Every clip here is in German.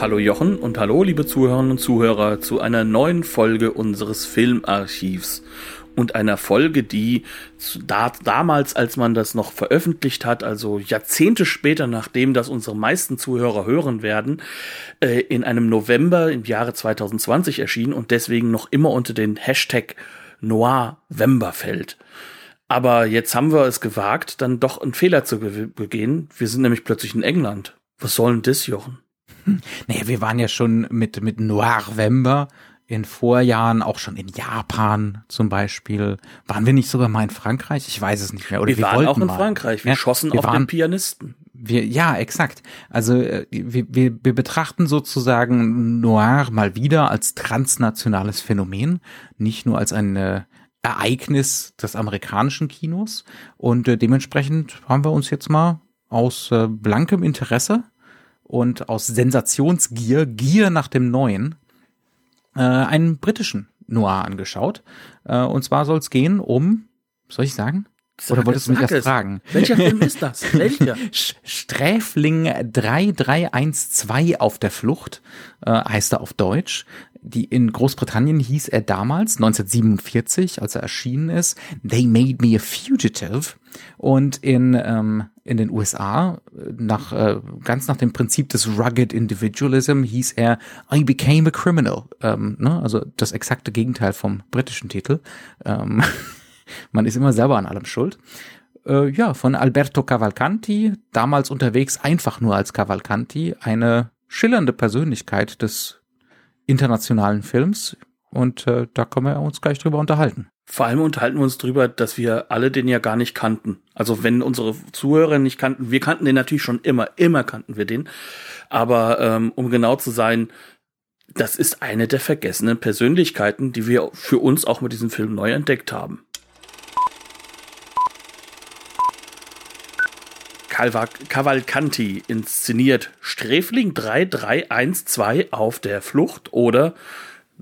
Hallo Jochen und hallo liebe Zuhörerinnen und Zuhörer zu einer neuen Folge unseres Filmarchivs und einer Folge, die da, damals, als man das noch veröffentlicht hat, also Jahrzehnte später, nachdem das unsere meisten Zuhörer hören werden, äh, in einem November im Jahre 2020 erschien und deswegen noch immer unter den Hashtag Noirvember fällt. Aber jetzt haben wir es gewagt, dann doch einen Fehler zu begehen. Wir sind nämlich plötzlich in England. Was soll denn das, Jochen? Naja, wir waren ja schon mit, mit Noirvember in Vorjahren, auch schon in Japan zum Beispiel. Waren wir nicht sogar mal in Frankreich? Ich weiß es nicht mehr. Oder wir, wir waren auch in mal. Frankreich. Wir ja, schossen wir auf waren, den Pianisten. Wir, ja, exakt. Also äh, wir, wir, wir betrachten sozusagen Noir mal wieder als transnationales Phänomen, nicht nur als ein äh, Ereignis des amerikanischen Kinos. Und äh, dementsprechend haben wir uns jetzt mal aus äh, blankem Interesse und aus Sensationsgier, Gier nach dem Neuen, äh, einen britischen Noir angeschaut. Äh, und zwar soll es gehen um, soll ich sagen? Sag Oder wolltest es, du mich erst fragen? Welcher Film ist das? Welcher? Sträfling 3312 auf der Flucht äh, heißt er auf Deutsch. Die in Großbritannien hieß er damals 1947, als er erschienen ist, They Made Me a Fugitive. Und in ähm, in den USA nach äh, ganz nach dem Prinzip des Rugged Individualism hieß er I Became a Criminal. Ähm, ne? Also das exakte Gegenteil vom britischen Titel. Ähm, man ist immer selber an allem schuld äh, ja, von Alberto Cavalcanti, damals unterwegs einfach nur als Cavalcanti, eine schillernde Persönlichkeit des internationalen Films. Und äh, da können wir uns gleich drüber unterhalten. Vor allem unterhalten wir uns drüber, dass wir alle den ja gar nicht kannten. Also wenn unsere Zuhörer nicht kannten, wir kannten den natürlich schon immer, immer kannten wir den. Aber ähm, um genau zu sein, das ist eine der vergessenen Persönlichkeiten, die wir für uns auch mit diesem Film neu entdeckt haben. Cavalcanti inszeniert Sträfling 3312 auf der Flucht oder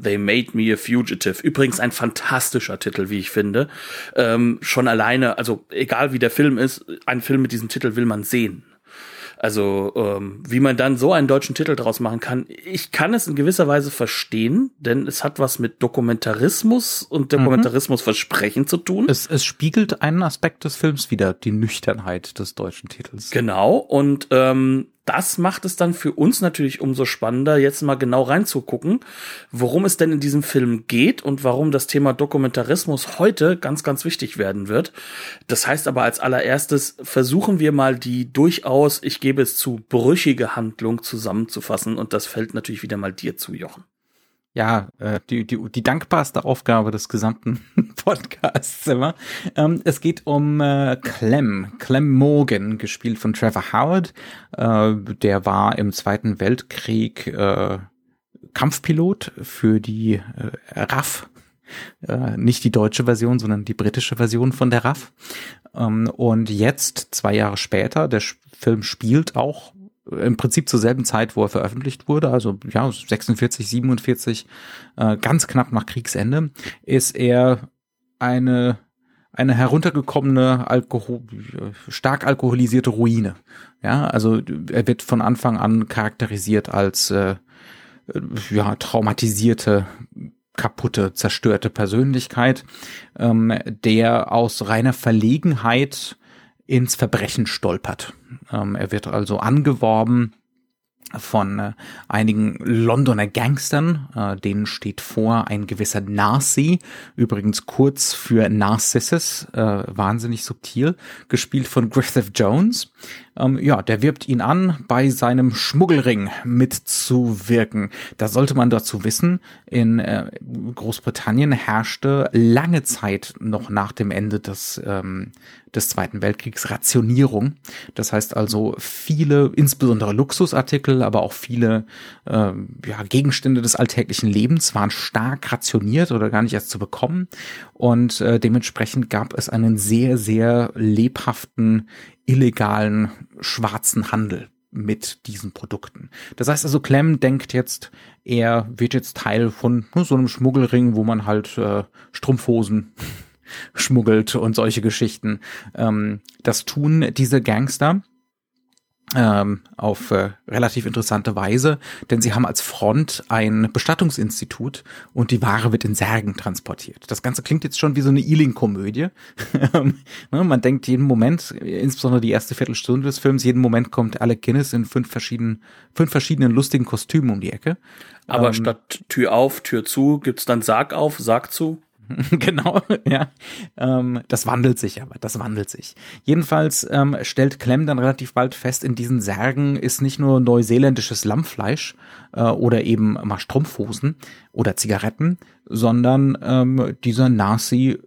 They Made Me a Fugitive. Übrigens ein fantastischer Titel, wie ich finde. Ähm, schon alleine, also egal wie der Film ist, ein Film mit diesem Titel will man sehen. Also ähm, wie man dann so einen deutschen Titel draus machen kann, ich kann es in gewisser Weise verstehen, denn es hat was mit Dokumentarismus und Dokumentarismusversprechen zu tun. Es, es spiegelt einen Aspekt des Films wieder, die Nüchternheit des deutschen Titels. Genau, und ähm, das macht es dann für uns natürlich umso spannender, jetzt mal genau reinzugucken, worum es denn in diesem Film geht und warum das Thema Dokumentarismus heute ganz, ganz wichtig werden wird. Das heißt aber als allererstes versuchen wir mal die durchaus, ich gebe es zu, brüchige Handlung zusammenzufassen und das fällt natürlich wieder mal dir zu, Jochen. Ja, äh, die, die, die dankbarste Aufgabe des gesamten Podcasts immer. Ähm, es geht um äh, Clem, Clem Morgan, gespielt von Trevor Howard. Äh, der war im Zweiten Weltkrieg äh, Kampfpilot für die äh, RAF. Äh, nicht die deutsche Version, sondern die britische Version von der RAF. Ähm, und jetzt, zwei Jahre später, der Film spielt auch im Prinzip zur selben Zeit, wo er veröffentlicht wurde, also ja, 46, 47, äh, ganz knapp nach Kriegsende, ist er eine eine heruntergekommene, Alkohol, stark alkoholisierte Ruine. Ja, also er wird von Anfang an charakterisiert als äh, ja traumatisierte, kaputte, zerstörte Persönlichkeit, ähm, der aus reiner Verlegenheit ins Verbrechen stolpert. Ähm, er wird also angeworben von äh, einigen Londoner Gangstern, äh, denen steht vor ein gewisser Narcy, übrigens kurz für Narcissus, äh, wahnsinnig subtil, gespielt von Griffith Jones. Ähm, ja, der wirbt ihn an, bei seinem Schmuggelring mitzuwirken. Da sollte man dazu wissen, in äh, Großbritannien herrschte lange Zeit noch nach dem Ende des, ähm, des Zweiten Weltkriegs Rationierung. Das heißt also viele, insbesondere Luxusartikel, aber auch viele äh, ja, Gegenstände des alltäglichen Lebens waren stark rationiert oder gar nicht erst zu bekommen. Und äh, dementsprechend gab es einen sehr, sehr lebhaften, illegalen, schwarzen Handel mit diesen Produkten. Das heißt also, Clem denkt jetzt, er wird jetzt Teil von ne, so einem Schmuggelring, wo man halt äh, Strumpfhosen schmuggelt und solche Geschichten. Ähm, das tun diese Gangster ähm, auf äh, relativ interessante Weise, denn sie haben als Front ein Bestattungsinstitut und die Ware wird in Särgen transportiert. Das Ganze klingt jetzt schon wie so eine Ealing-Komödie. Ne, man denkt jeden Moment, insbesondere die erste Viertelstunde des Films, jeden Moment kommt Alec Guinness in fünf verschiedenen, fünf verschiedenen lustigen Kostümen um die Ecke. Aber ähm, statt Tür auf, Tür zu, gibt's dann Sarg auf, Sarg zu? genau, ja. Ähm, das wandelt sich aber, das wandelt sich. Jedenfalls ähm, stellt Clem dann relativ bald fest, in diesen Särgen ist nicht nur neuseeländisches Lammfleisch äh, oder eben mal Strumpfhosen oder Zigaretten, sondern ähm, dieser Nazi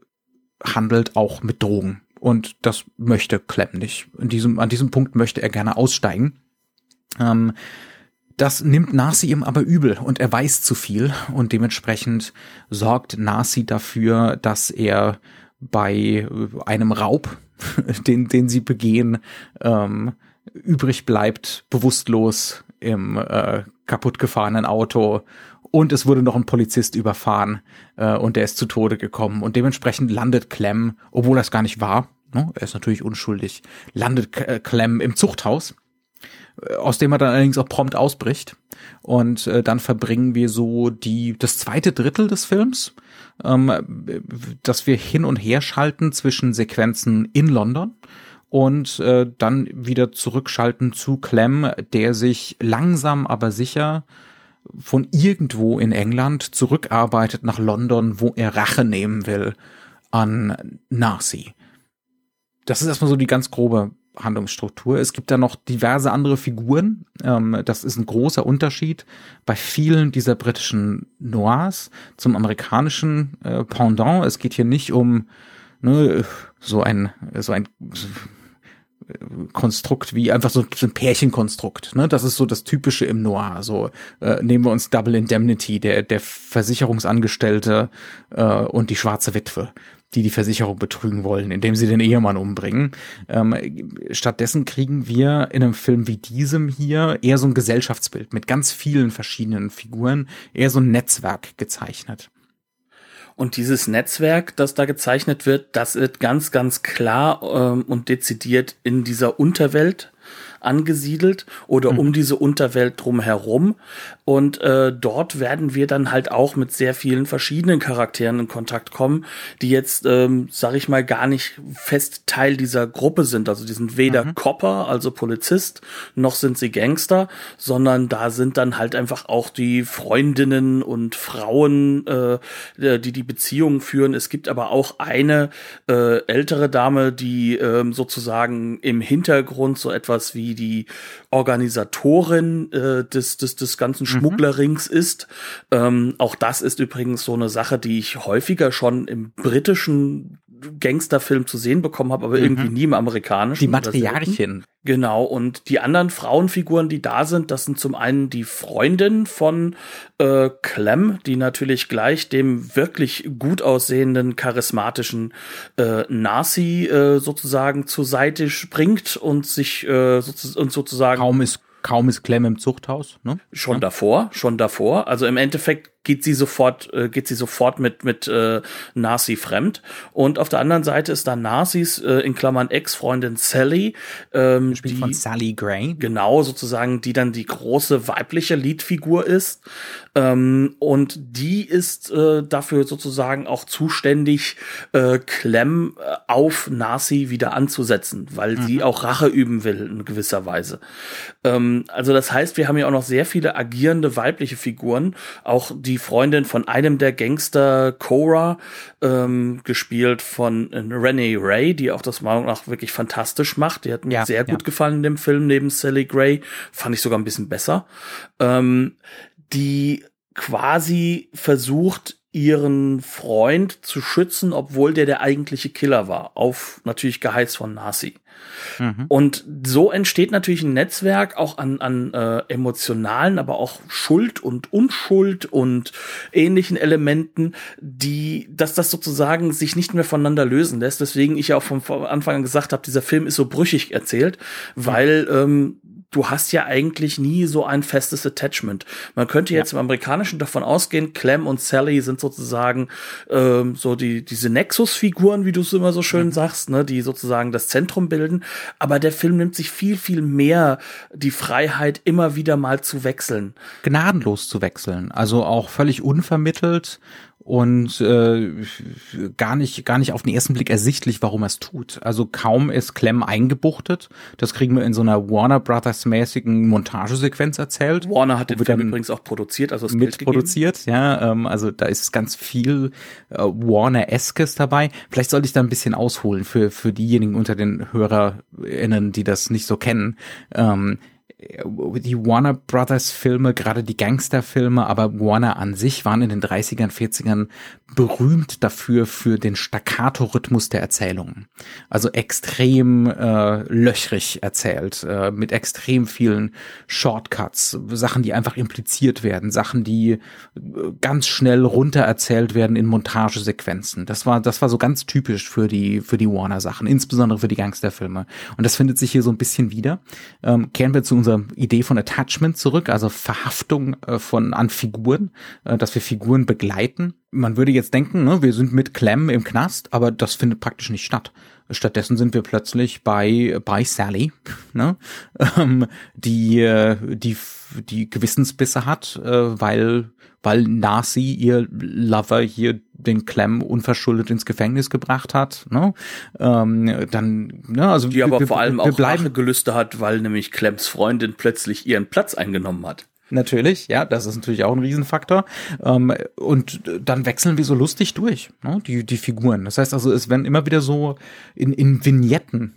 handelt auch mit Drogen. Und das möchte Clem nicht. In diesem, an diesem Punkt möchte er gerne aussteigen. Ähm, das nimmt Nasi ihm aber übel und er weiß zu viel und dementsprechend sorgt Nasi dafür, dass er bei einem Raub, den, den sie begehen, ähm, übrig bleibt, bewusstlos im äh, kaputtgefahrenen Auto. Und es wurde noch ein Polizist überfahren äh, und der ist zu Tode gekommen. Und dementsprechend landet Clem, obwohl das gar nicht war, ne, er ist natürlich unschuldig, landet äh, Clem im Zuchthaus aus dem er dann allerdings auch prompt ausbricht. Und äh, dann verbringen wir so die das zweite Drittel des Films, ähm, dass wir hin und her schalten zwischen Sequenzen in London und äh, dann wieder zurückschalten zu Clem, der sich langsam aber sicher von irgendwo in England zurückarbeitet nach London, wo er Rache nehmen will an Nazi. Das ist erstmal so die ganz grobe Handlungsstruktur. Es gibt da noch diverse andere Figuren. Ähm, das ist ein großer Unterschied bei vielen dieser britischen Noirs zum amerikanischen äh, Pendant. Es geht hier nicht um ne, so ein so ein Konstrukt wie einfach so, ein Pärchenkonstrukt. Ne? Das ist so das Typische im Noir. So äh, nehmen wir uns Double Indemnity, der der Versicherungsangestellte äh, und die schwarze Witwe die die Versicherung betrügen wollen, indem sie den Ehemann umbringen. Ähm, stattdessen kriegen wir in einem Film wie diesem hier eher so ein Gesellschaftsbild mit ganz vielen verschiedenen Figuren, eher so ein Netzwerk gezeichnet. Und dieses Netzwerk, das da gezeichnet wird, das wird ganz, ganz klar ähm, und dezidiert in dieser Unterwelt angesiedelt oder mhm. um diese Unterwelt drumherum. Und äh, dort werden wir dann halt auch mit sehr vielen verschiedenen Charakteren in Kontakt kommen, die jetzt, ähm, sag ich mal, gar nicht fest Teil dieser Gruppe sind. Also die sind weder mhm. Copper, also Polizist, noch sind sie Gangster, sondern da sind dann halt einfach auch die Freundinnen und Frauen, äh, die die Beziehungen führen. Es gibt aber auch eine äh, ältere Dame, die äh, sozusagen im Hintergrund so etwas wie die Organisatorin äh, des, des, des ganzen Mhm. Schmugglerrings mhm. ist. Ähm, auch das ist übrigens so eine Sache, die ich häufiger schon im britischen Gangsterfilm zu sehen bekommen habe, aber mhm. irgendwie nie im amerikanischen. Die Matriarchin. Genau, und die anderen Frauenfiguren, die da sind, das sind zum einen die Freundin von äh, Clem, die natürlich gleich dem wirklich gut aussehenden, charismatischen äh, Nazi äh, sozusagen zur Seite springt und sich äh, sozu und sozusagen kaum ist kaum ist Clem im Zuchthaus, ne? Schon ja. davor, schon davor. Also im Endeffekt geht sie sofort, äh, geht sie sofort mit mit äh, Nasi fremd. Und auf der anderen Seite ist dann Nasis äh, in Klammern Ex-Freundin Sally, ähm, die von Sally Gray, genau sozusagen, die dann die große weibliche Leadfigur ist. Ähm, und die ist äh, dafür sozusagen auch zuständig, äh, Clem äh, auf Nasi wieder anzusetzen, weil mhm. sie auch Rache üben will in gewisser Weise. Ähm, also das heißt, wir haben ja auch noch sehr viele agierende weibliche Figuren, auch die die Freundin von einem der Gangster, Cora, ähm, gespielt von äh, Renee Ray, die auch das Meinung nach wirklich fantastisch macht. Die hat mir ja, sehr gut ja. gefallen in dem Film neben Sally Gray. Fand ich sogar ein bisschen besser. Ähm, die quasi versucht, ihren Freund zu schützen, obwohl der der eigentliche Killer war, auf natürlich Geheiß von Nasi. Mhm. Und so entsteht natürlich ein Netzwerk auch an, an äh, emotionalen, aber auch Schuld und Unschuld und ähnlichen Elementen, die, dass das sozusagen sich nicht mehr voneinander lösen lässt. Deswegen ich ja auch von Anfang an gesagt habe, dieser Film ist so brüchig erzählt, weil ähm, du hast ja eigentlich nie so ein festes Attachment. Man könnte jetzt ja. im Amerikanischen davon ausgehen, Clem und Sally sind sozusagen ähm, so die diese Nexus-Figuren, wie du es immer so schön mhm. sagst, ne, die sozusagen das Zentrum bilden. Aber der Film nimmt sich viel viel mehr die Freiheit, immer wieder mal zu wechseln, gnadenlos zu wechseln, also auch völlig unvermittelt und äh, gar nicht gar nicht auf den ersten Blick ersichtlich, warum er es tut. Also kaum ist Clem eingebuchtet. Das kriegen wir in so einer Warner Brothers mäßigen Montagesequenz erzählt. Warner hat den Film übrigens auch produziert, also mitproduziert. Ja, ähm, also da ist ganz viel äh, Warner-eskes dabei. Vielleicht sollte ich da ein bisschen ausholen für für diejenigen unter den HörerInnen, die das nicht so kennen. Ähm, die Warner Brothers Filme, gerade die Gangsterfilme, aber Warner an sich waren in den 30ern, 40ern berühmt dafür für den Staccato-Rhythmus der Erzählungen. Also extrem äh, löchrig erzählt, äh, mit extrem vielen Shortcuts, Sachen, die einfach impliziert werden, Sachen, die äh, ganz schnell runter erzählt werden in Montagesequenzen. Das war, das war so ganz typisch für die, für die Warner-Sachen, insbesondere für die Gangsterfilme. Und das findet sich hier so ein bisschen wieder. Ähm, kehren wir zu unserer Idee von Attachment zurück, also Verhaftung äh, von an Figuren, äh, dass wir Figuren begleiten. Man würde jetzt denken, ne, wir sind mit Clem im Knast, aber das findet praktisch nicht statt. Stattdessen sind wir plötzlich bei bei Sally, ne, ähm, die äh, die die Gewissensbisse hat, äh, weil weil Nasi ihr Lover hier den Clem unverschuldet ins Gefängnis gebracht hat. Ne? Ähm, dann, ne, also die aber wir, vor allem wir, wir auch Gelüste hat, weil nämlich Clems Freundin plötzlich ihren Platz eingenommen hat. Natürlich, ja, das ist natürlich auch ein Riesenfaktor. Ähm, und dann wechseln wir so lustig durch, ne, die, die Figuren. Das heißt also, es werden immer wieder so in, in Vignetten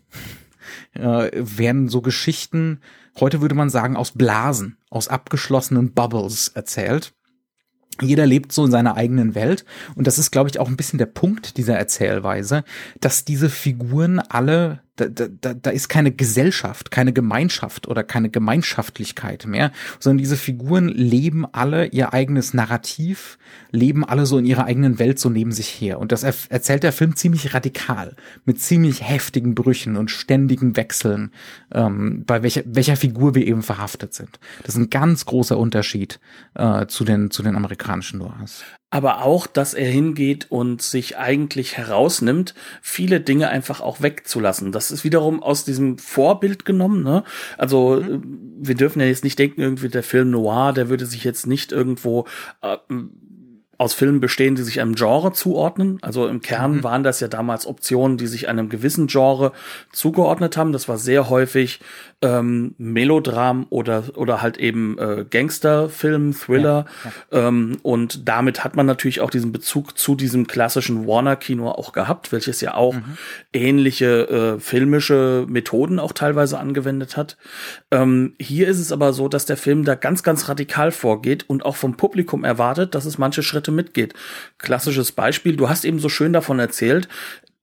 äh, werden so Geschichten, heute würde man sagen, aus Blasen, aus abgeschlossenen Bubbles erzählt jeder lebt so in seiner eigenen Welt. Und das ist, glaube ich, auch ein bisschen der Punkt dieser Erzählweise, dass diese Figuren alle da, da, da ist keine Gesellschaft, keine Gemeinschaft oder keine Gemeinschaftlichkeit mehr, sondern diese Figuren leben alle ihr eigenes Narrativ, leben alle so in ihrer eigenen Welt so neben sich her. Und das er erzählt der Film ziemlich radikal, mit ziemlich heftigen Brüchen und ständigen Wechseln, ähm, bei welcher, welcher Figur wir eben verhaftet sind. Das ist ein ganz großer Unterschied äh, zu, den, zu den amerikanischen Noirs aber auch, dass er hingeht und sich eigentlich herausnimmt, viele Dinge einfach auch wegzulassen. Das ist wiederum aus diesem Vorbild genommen. Ne? Also mhm. wir dürfen ja jetzt nicht denken, irgendwie der Film Noir, der würde sich jetzt nicht irgendwo äh, aus Filmen bestehen, die sich einem Genre zuordnen. Also im Kern mhm. waren das ja damals Optionen, die sich einem gewissen Genre zugeordnet haben. Das war sehr häufig ähm, Melodram oder oder halt eben äh, Gangsterfilm, Thriller. Ja, ja. Ähm, und damit hat man natürlich auch diesen Bezug zu diesem klassischen Warner-Kino auch gehabt, welches ja auch mhm. ähnliche äh, filmische Methoden auch teilweise angewendet hat. Ähm, hier ist es aber so, dass der Film da ganz, ganz radikal vorgeht und auch vom Publikum erwartet, dass es manche Schritte mitgeht. Klassisches Beispiel, du hast eben so schön davon erzählt,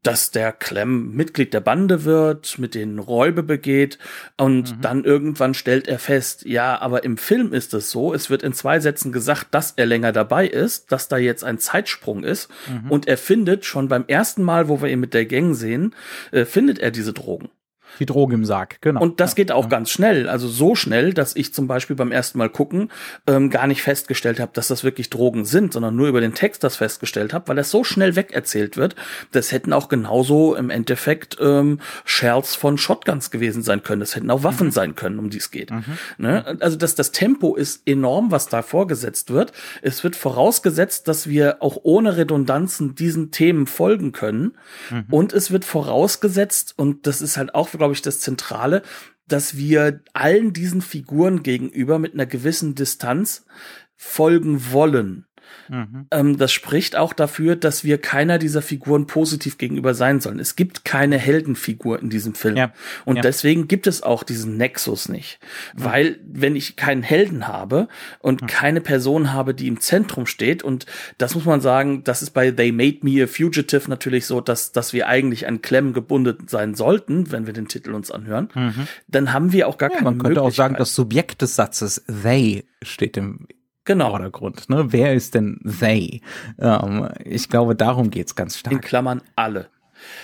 dass der Clem Mitglied der Bande wird, mit den Räube begeht und mhm. dann irgendwann stellt er fest, ja, aber im Film ist es so, es wird in zwei Sätzen gesagt, dass er länger dabei ist, dass da jetzt ein Zeitsprung ist mhm. und er findet schon beim ersten Mal, wo wir ihn mit der Gang sehen, äh, findet er diese Drogen. Die Droge im Sarg, genau. Und das geht auch ja. ganz schnell. Also so schnell, dass ich zum Beispiel beim ersten Mal gucken ähm, gar nicht festgestellt habe, dass das wirklich Drogen sind, sondern nur über den Text das festgestellt habe, weil das so schnell wegerzählt wird. Das hätten auch genauso im Endeffekt ähm, Shells von Shotguns gewesen sein können. Das hätten auch Waffen mhm. sein können, um die es geht. Mhm. Ne? Also das, das Tempo ist enorm, was da vorgesetzt wird. Es wird vorausgesetzt, dass wir auch ohne Redundanzen diesen Themen folgen können. Mhm. Und es wird vorausgesetzt, und das ist halt auch glaube ich, das Zentrale, dass wir allen diesen Figuren gegenüber mit einer gewissen Distanz folgen wollen. Mhm. Ähm, das spricht auch dafür, dass wir keiner dieser Figuren positiv gegenüber sein sollen. Es gibt keine Heldenfigur in diesem Film. Ja. Und ja. deswegen gibt es auch diesen Nexus nicht. Mhm. Weil, wenn ich keinen Helden habe und mhm. keine Person habe, die im Zentrum steht, und das muss man sagen, das ist bei They Made Me a Fugitive natürlich so, dass, dass wir eigentlich an Clem gebunden sein sollten, wenn wir den Titel uns anhören, mhm. dann haben wir auch gar ja, keine Man könnte auch sagen, das Subjekt des Satzes they steht im genau. Vordergrund. Ne? Wer ist denn they? Ähm, ich glaube, darum geht's ganz stark. In Klammern alle.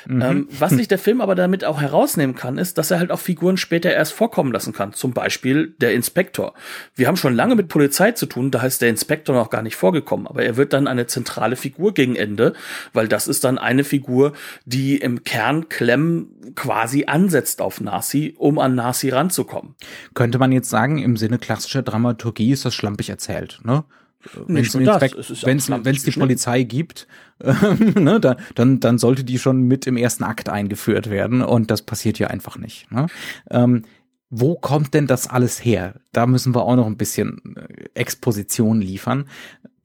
Mhm. Ähm, was sich der Film aber damit auch herausnehmen kann, ist, dass er halt auch Figuren später erst vorkommen lassen kann. Zum Beispiel der Inspektor. Wir haben schon lange mit Polizei zu tun, da heißt der Inspektor noch gar nicht vorgekommen, aber er wird dann eine zentrale Figur gegen Ende, weil das ist dann eine Figur, die im Kern Clem quasi ansetzt auf Nasi, um an Nasi ranzukommen. Könnte man jetzt sagen, im Sinne klassischer Dramaturgie ist das schlampig erzählt, ne? Wenn es wenn's, die Polizei gibt, ne, da, dann, dann sollte die schon mit im ersten Akt eingeführt werden und das passiert hier einfach nicht. Ne? Ähm, wo kommt denn das alles her? Da müssen wir auch noch ein bisschen äh, Exposition liefern.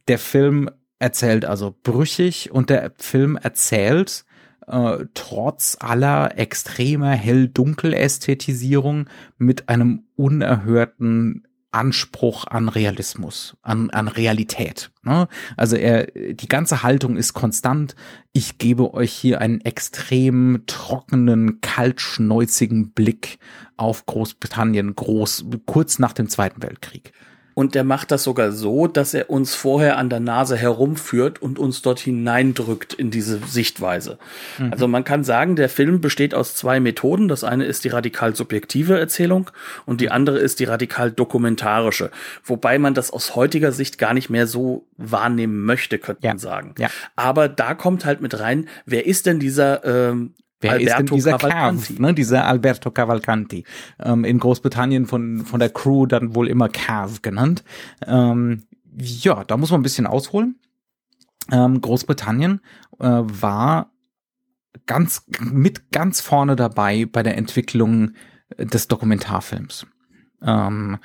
Der Film erzählt also brüchig und der Film erzählt äh, trotz aller extremer Hell-Dunkel-Ästhetisierung mit einem unerhörten Anspruch an Realismus, an, an Realität. Ne? Also er, die ganze Haltung ist konstant. Ich gebe euch hier einen extrem trockenen, kaltschnäuzigen Blick auf Großbritannien, groß, kurz nach dem Zweiten Weltkrieg. Und er macht das sogar so, dass er uns vorher an der Nase herumführt und uns dort hineindrückt in diese Sichtweise. Mhm. Also man kann sagen, der Film besteht aus zwei Methoden. Das eine ist die radikal subjektive Erzählung und die andere ist die radikal dokumentarische. Wobei man das aus heutiger Sicht gar nicht mehr so wahrnehmen möchte, könnte ja. man sagen. Ja. Aber da kommt halt mit rein, wer ist denn dieser ähm, Wer Alberto ist denn dieser Cavalcanti. Cav, ne, dieser Alberto Cavalcanti? Ähm, in Großbritannien von, von der Crew dann wohl immer Cav genannt. Ähm, ja, da muss man ein bisschen ausholen. Ähm, Großbritannien äh, war ganz mit ganz vorne dabei bei der Entwicklung des Dokumentarfilms. Ähm,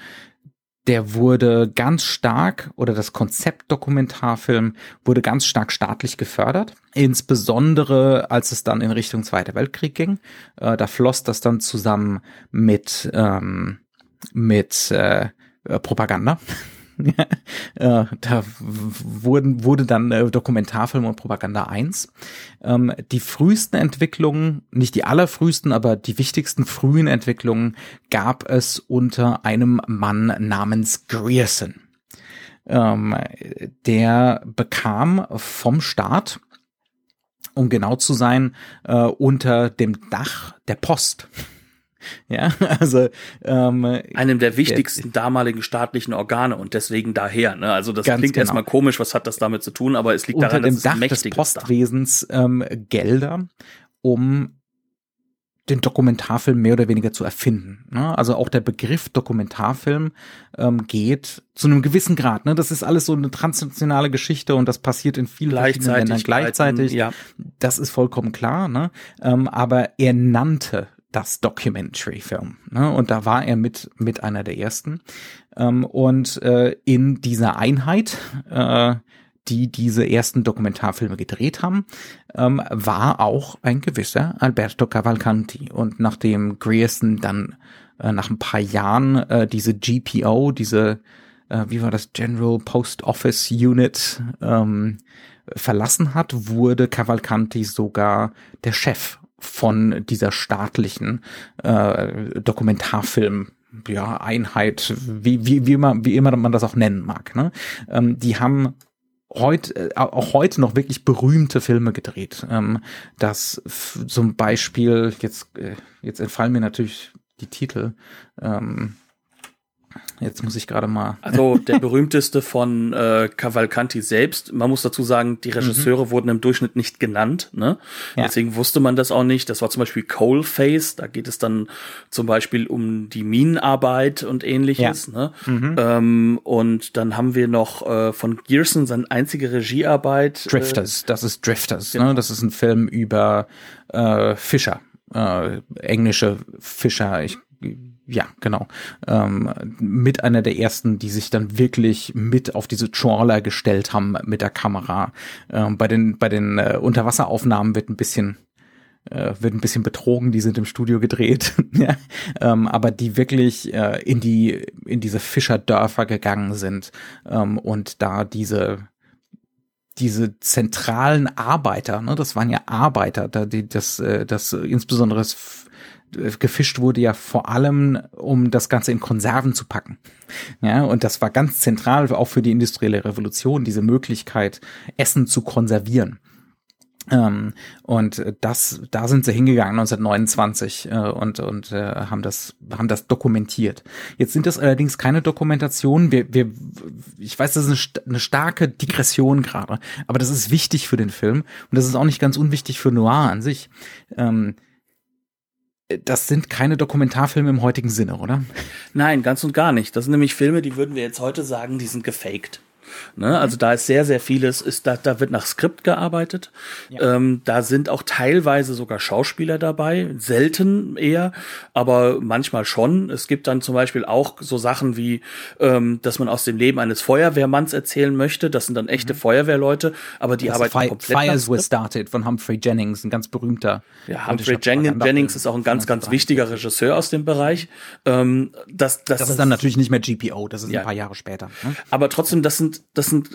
der wurde ganz stark oder das Konzept Dokumentarfilm wurde ganz stark staatlich gefördert. Insbesondere als es dann in Richtung Zweiter Weltkrieg ging. Äh, da floss das dann zusammen mit, ähm, mit äh, Propaganda. Äh, da wurden, wurde dann äh, Dokumentarfilm und Propaganda 1. Ähm, die frühesten Entwicklungen, nicht die allerfrühesten, aber die wichtigsten frühen Entwicklungen gab es unter einem Mann namens Grierson. Ähm, der bekam vom Staat um genau zu sein, äh, unter dem Dach der Post Ja, also ähm, einem der wichtigsten der, damaligen staatlichen Organe und deswegen daher. Ne? Also das klingt genau. erstmal komisch, was hat das damit zu tun, aber es liegt Unter daran, dem dass Dach es des Postwesens ähm, Gelder, um den Dokumentarfilm mehr oder weniger zu erfinden. Ne? Also auch der Begriff Dokumentarfilm ähm, geht zu einem gewissen Grad. Ne? Das ist alles so eine transnationale Geschichte und das passiert in vielen verschiedenen Ländern gleichzeitig. Ja. Das ist vollkommen klar. Ne? Ähm, aber er nannte das Documentary-Film. Ne? Und da war er mit, mit einer der ersten. Ähm, und äh, in dieser Einheit, äh, die diese ersten Dokumentarfilme gedreht haben, ähm, war auch ein gewisser Alberto Cavalcanti. Und nachdem Grierson dann äh, nach ein paar Jahren äh, diese GPO, diese, äh, wie war das, General Post Office Unit, ähm, verlassen hat, wurde Cavalcanti sogar der Chef von dieser staatlichen äh, Dokumentarfilm ja, Einheit, wie, wie, wie, immer, wie immer man das auch nennen mag. Ne? Ähm, die haben heute, äh, auch heute noch wirklich berühmte Filme gedreht. Ähm, das zum Beispiel, jetzt, äh, jetzt entfallen mir natürlich die Titel, ähm, Jetzt muss ich gerade mal. Also der berühmteste von äh, Cavalcanti selbst. Man muss dazu sagen, die Regisseure mhm. wurden im Durchschnitt nicht genannt. Ne? Ja. Deswegen wusste man das auch nicht. Das war zum Beispiel Coalface. Da geht es dann zum Beispiel um die Minenarbeit und ähnliches. Ja. Ne? Mhm. Ähm, und dann haben wir noch äh, von Gearson seine einzige Regiearbeit. Äh, Drifters. Äh, das ist Drifters. Ne? Genau. Ne? Das ist ein Film über äh, Fischer. Äh, englische Fischer. Ich ja, genau. Ähm, mit einer der ersten, die sich dann wirklich mit auf diese Trawler gestellt haben mit der Kamera. Ähm, bei den, bei den äh, Unterwasseraufnahmen wird ein bisschen äh, wird ein bisschen betrogen, die sind im Studio gedreht, ja, ähm, aber die wirklich äh, in die in diese Fischerdörfer gegangen sind ähm, und da diese diese zentralen Arbeiter, ne, das waren ja Arbeiter, da die das äh, das insbesondere das gefischt wurde ja vor allem, um das Ganze in Konserven zu packen. Ja, und das war ganz zentral auch für die industrielle Revolution, diese Möglichkeit, Essen zu konservieren. Ähm, und das, da sind sie hingegangen 1929 äh, und und äh, haben das haben das dokumentiert. Jetzt sind das allerdings keine Dokumentationen. Wir, wir, ich weiß, das ist eine, eine starke Digression gerade, aber das ist wichtig für den Film und das ist auch nicht ganz unwichtig für Noir an sich. Ähm, das sind keine Dokumentarfilme im heutigen Sinne, oder? Nein, ganz und gar nicht. Das sind nämlich Filme, die würden wir jetzt heute sagen, die sind gefaked. Ne? Also da ist sehr, sehr vieles, ist da, da wird nach Skript gearbeitet. Ja. Ähm, da sind auch teilweise sogar Schauspieler dabei, selten eher, aber manchmal schon. Es gibt dann zum Beispiel auch so Sachen wie, ähm, dass man aus dem Leben eines Feuerwehrmanns erzählen möchte. Das sind dann echte mhm. Feuerwehrleute, aber die das arbeiten Fi komplett Fires Were Started von Humphrey Jennings, ein ganz berühmter. Ja, Humphrey Jen Jennings ist auch ein ganz, ganz wichtiger Regisseur aus dem Bereich. Ähm, das, das, das ist dann natürlich nicht mehr GPO, das ist ja. ein paar Jahre später. Ne? Aber trotzdem, das sind das sind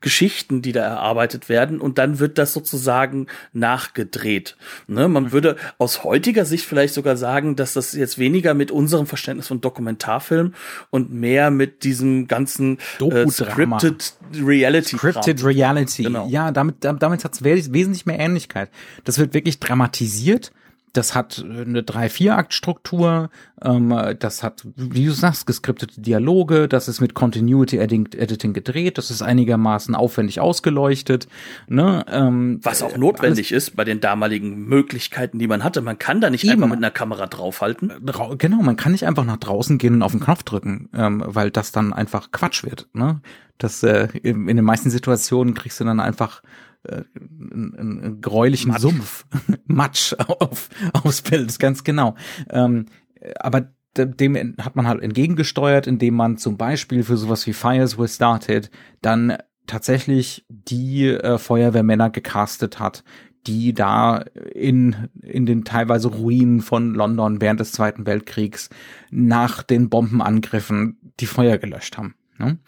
Geschichten, die da erarbeitet werden und dann wird das sozusagen nachgedreht. Ne? Man mhm. würde aus heutiger Sicht vielleicht sogar sagen, dass das jetzt weniger mit unserem Verständnis von Dokumentarfilm und mehr mit diesem ganzen äh, scripted Reality. Scripted Reality. Genau. Ja, damit, damit hat es wesentlich mehr Ähnlichkeit. Das wird wirklich dramatisiert das hat eine 3-4-Akt-Struktur, ähm, das hat, wie du sagst, geskriptete Dialoge, das ist mit Continuity Editing gedreht, das ist einigermaßen aufwendig ausgeleuchtet. Ne? Ähm, Was auch notwendig ist bei den damaligen Möglichkeiten, die man hatte. Man kann da nicht eben. einfach mit einer Kamera draufhalten. Genau, man kann nicht einfach nach draußen gehen und auf den Knopf drücken, ähm, weil das dann einfach Quatsch wird. Ne? Das äh, in, in den meisten Situationen kriegst du dann einfach äh, einen, einen gräulichen Matsch. Sumpf, Matsch auf, aufs Bild, ganz genau. Ähm, aber dem hat man halt entgegengesteuert, indem man zum Beispiel für sowas wie Fires Were Started dann tatsächlich die äh, Feuerwehrmänner gecastet hat, die da in, in den teilweise Ruinen von London während des Zweiten Weltkriegs nach den Bombenangriffen die Feuer gelöscht haben. Ne?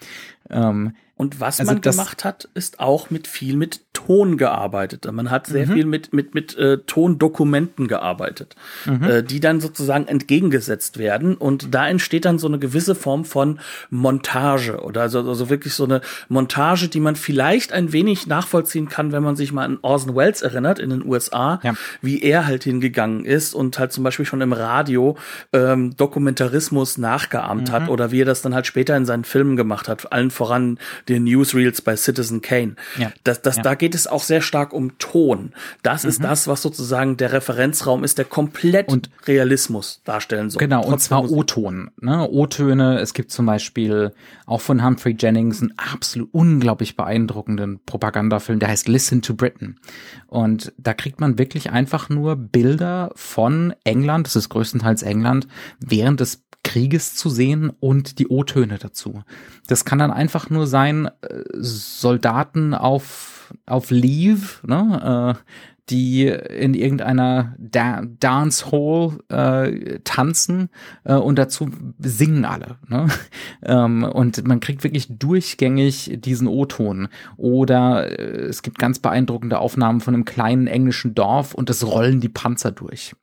Ähm, und was also man gemacht hat, ist auch mit viel mit Ton gearbeitet. Man hat sehr mhm. viel mit mit mit äh, Tondokumenten gearbeitet, mhm. äh, die dann sozusagen entgegengesetzt werden und da entsteht dann so eine gewisse Form von Montage oder also, also wirklich so eine Montage, die man vielleicht ein wenig nachvollziehen kann, wenn man sich mal an Orson Welles erinnert in den USA, ja. wie er halt hingegangen ist und halt zum Beispiel schon im Radio ähm, Dokumentarismus nachgeahmt mhm. hat oder wie er das dann halt später in seinen Filmen gemacht hat, allen voran den Newsreels bei Citizen Kane. Ja. Das, das, ja. Da geht es auch sehr stark um Ton. Das mhm. ist das, was sozusagen der Referenzraum ist, der komplett und Realismus darstellen soll. Genau, und zwar O-Ton. Ne? O-Töne, es gibt zum Beispiel auch von Humphrey Jennings einen absolut unglaublich beeindruckenden Propagandafilm, der heißt Listen to Britain. Und da kriegt man wirklich einfach nur Bilder von England, das ist größtenteils England, während des Krieges zu sehen und die O-Töne dazu. Das kann dann einfach nur sein, äh, Soldaten auf, auf Leave, ne, äh, die in irgendeiner da Dance Hall äh, tanzen äh, und dazu singen alle. Ne? ähm, und man kriegt wirklich durchgängig diesen O-Ton. Oder äh, es gibt ganz beeindruckende Aufnahmen von einem kleinen englischen Dorf und es rollen die Panzer durch.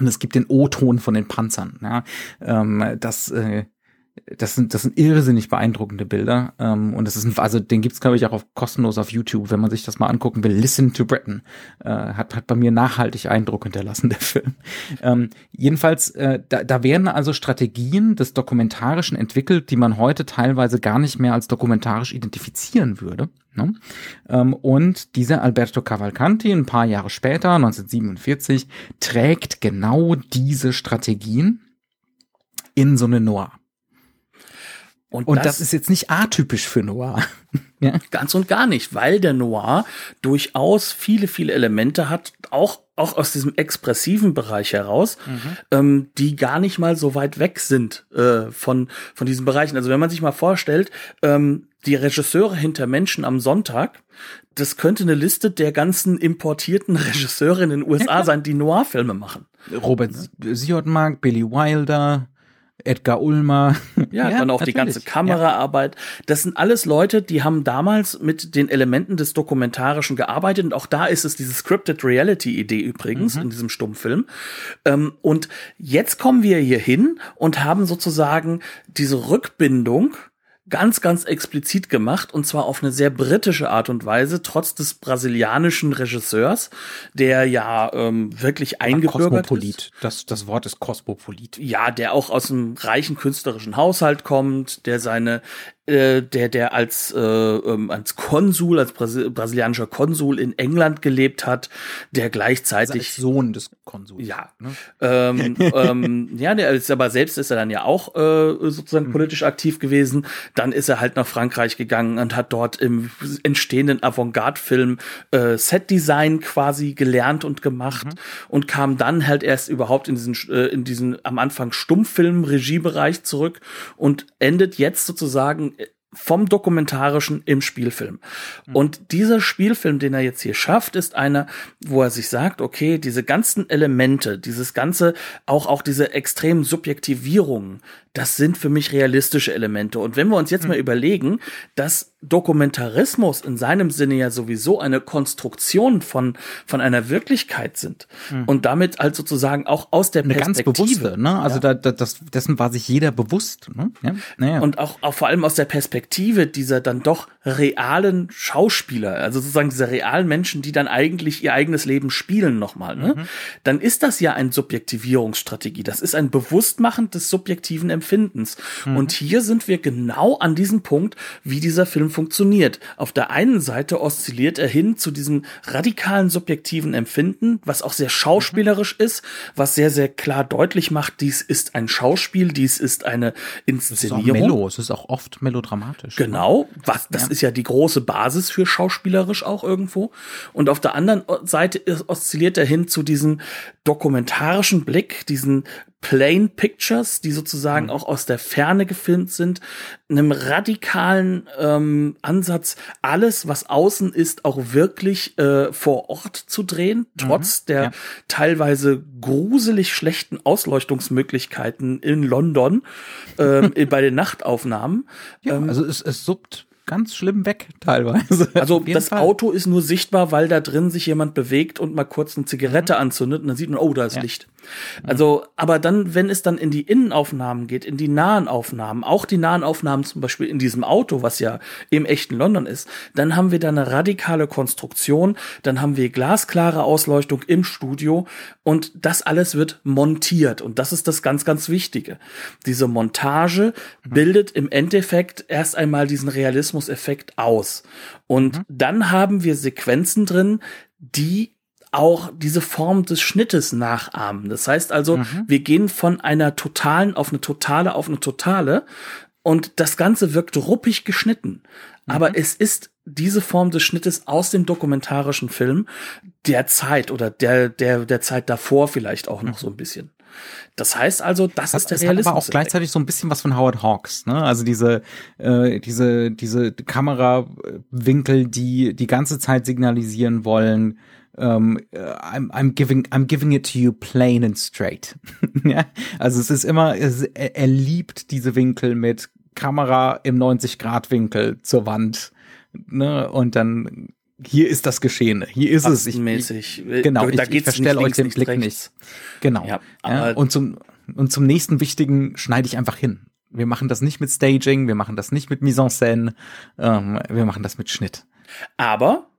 Und es gibt den O-Ton von den Panzern. Ja. Ähm, das, äh, das sind, das sind irrsinnig beeindruckende Bilder. Ähm, und das ist ein, also den gibt's glaube ich auch auf, kostenlos auf YouTube, wenn man sich das mal angucken will. Listen to Britain äh, hat, hat bei mir nachhaltig Eindruck hinterlassen der Film. Ähm, jedenfalls, äh, da, da werden also Strategien des Dokumentarischen entwickelt, die man heute teilweise gar nicht mehr als dokumentarisch identifizieren würde. Ne? Ähm, und dieser Alberto Cavalcanti, ein paar Jahre später, 1947, trägt genau diese Strategien in so eine Noir. Und, und das, das, ist jetzt nicht atypisch für Noir. ja? Ganz und gar nicht, weil der Noir durchaus viele, viele Elemente hat, auch auch aus diesem expressiven Bereich heraus, mhm. ähm, die gar nicht mal so weit weg sind äh, von, von diesen Bereichen. Also wenn man sich mal vorstellt, ähm, die Regisseure hinter Menschen am Sonntag, das könnte eine Liste der ganzen importierten Regisseure in den USA sein, die Noir-Filme machen. Robert Siodmark, Billy Wilder, Edgar Ulmer. Ja, ja dann auch natürlich. die ganze Kameraarbeit. Das sind alles Leute, die haben damals mit den Elementen des Dokumentarischen gearbeitet. Und auch da ist es diese Scripted Reality-Idee übrigens mhm. in diesem Stummfilm. Ähm, und jetzt kommen wir hier hin und haben sozusagen diese Rückbindung ganz, ganz explizit gemacht und zwar auf eine sehr britische Art und Weise, trotz des brasilianischen Regisseurs, der ja ähm, wirklich eingebürgert Kosmopolit. ist. Das, das Wort ist Kosmopolit. Ja, der auch aus einem reichen künstlerischen Haushalt kommt, der seine äh, der der als äh, ähm, als Konsul als Brasil brasilianischer Konsul in England gelebt hat, der gleichzeitig als Sohn des Konsuls. Ja, ne? ähm, ähm, ja, der ist aber selbst ist er dann ja auch äh, sozusagen mhm. politisch aktiv gewesen. Dann ist er halt nach Frankreich gegangen und hat dort im entstehenden Avantgarde-Film äh, Set-Design quasi gelernt und gemacht mhm. und kam dann halt erst überhaupt in diesen äh, in diesen am Anfang Stummfilm-Regiebereich zurück und endet jetzt sozusagen vom Dokumentarischen im Spielfilm. Mhm. Und dieser Spielfilm, den er jetzt hier schafft, ist einer, wo er sich sagt, okay, diese ganzen Elemente, dieses ganze, auch, auch diese extremen Subjektivierungen, das sind für mich realistische Elemente. Und wenn wir uns jetzt mhm. mal überlegen, dass Dokumentarismus in seinem Sinne ja sowieso eine Konstruktion von, von einer Wirklichkeit sind mhm. und damit halt sozusagen auch aus der eine Perspektive. Ganz bewusste, ne? Also ja. da, da, das, dessen war sich jeder bewusst. Ne? Ja? Naja. Und auch, auch vor allem aus der Perspektive dieser dann doch realen Schauspieler, also sozusagen dieser realen Menschen, die dann eigentlich ihr eigenes Leben spielen nochmal, ne? Mhm. Dann ist das ja eine Subjektivierungsstrategie. Das ist ein Bewusstmachen des subjektiven Empfindens. Mhm. Und hier sind wir genau an diesem Punkt, wie dieser Film funktioniert. Auf der einen Seite oszilliert er hin zu diesem radikalen subjektiven Empfinden, was auch sehr schauspielerisch ist, was sehr, sehr klar deutlich macht, dies ist ein Schauspiel, dies ist eine Inszenierung. Es ist auch mellow, es ist auch oft melodramatisch. Genau, was, das ja. ist ja die große Basis für schauspielerisch auch irgendwo. Und auf der anderen Seite oszilliert er hin zu diesem dokumentarischen Blick, diesen Plain Pictures, die sozusagen mhm. auch aus der Ferne gefilmt sind, einem radikalen ähm, Ansatz, alles, was außen ist, auch wirklich äh, vor Ort zu drehen, mhm. trotz der ja. teilweise gruselig schlechten Ausleuchtungsmöglichkeiten in London ähm, bei den Nachtaufnahmen. Ja, ähm, also es, es suppt ganz schlimm weg teilweise. Also das Fall. Auto ist nur sichtbar, weil da drin sich jemand bewegt und mal kurz eine Zigarette mhm. anzündet und dann sieht man, oh, da ist ja. Licht. Also, aber dann, wenn es dann in die Innenaufnahmen geht, in die nahen Aufnahmen, auch die nahen Aufnahmen zum Beispiel in diesem Auto, was ja im echten London ist, dann haben wir da eine radikale Konstruktion, dann haben wir glasklare Ausleuchtung im Studio und das alles wird montiert und das ist das ganz, ganz Wichtige. Diese Montage mhm. bildet im Endeffekt erst einmal diesen Realismus Realismus-Effekt aus. Und mhm. dann haben wir Sequenzen drin, die auch diese Form des Schnittes nachahmen. Das heißt also, mhm. wir gehen von einer totalen auf eine totale auf eine totale und das Ganze wirkt ruppig geschnitten. Mhm. Aber es ist diese Form des Schnittes aus dem dokumentarischen Film der Zeit oder der, der, der Zeit davor vielleicht auch noch mhm. so ein bisschen. Das heißt also, das, das ist der Realismus. aber auch gleichzeitig so ein bisschen was von Howard Hawks, ne? Also diese, äh, diese, diese Kamerawinkel, die die ganze Zeit signalisieren wollen, um, ähm, I'm, I'm giving I'm giving it to you plain and straight. ja? Also es ist immer, es, er, er liebt diese Winkel mit Kamera im 90 Grad Winkel zur Wand, ne? Und dann hier ist das Geschehene, hier ist es. Ich, ich, genau, da ich, ich verstelle euch den Blick rechts. nicht. Genau. Ja, ja, und zum und zum nächsten wichtigen schneide ich einfach hin. Wir machen das nicht mit Staging, wir machen das nicht mit Mise en scène, ähm, wir machen das mit Schnitt. Aber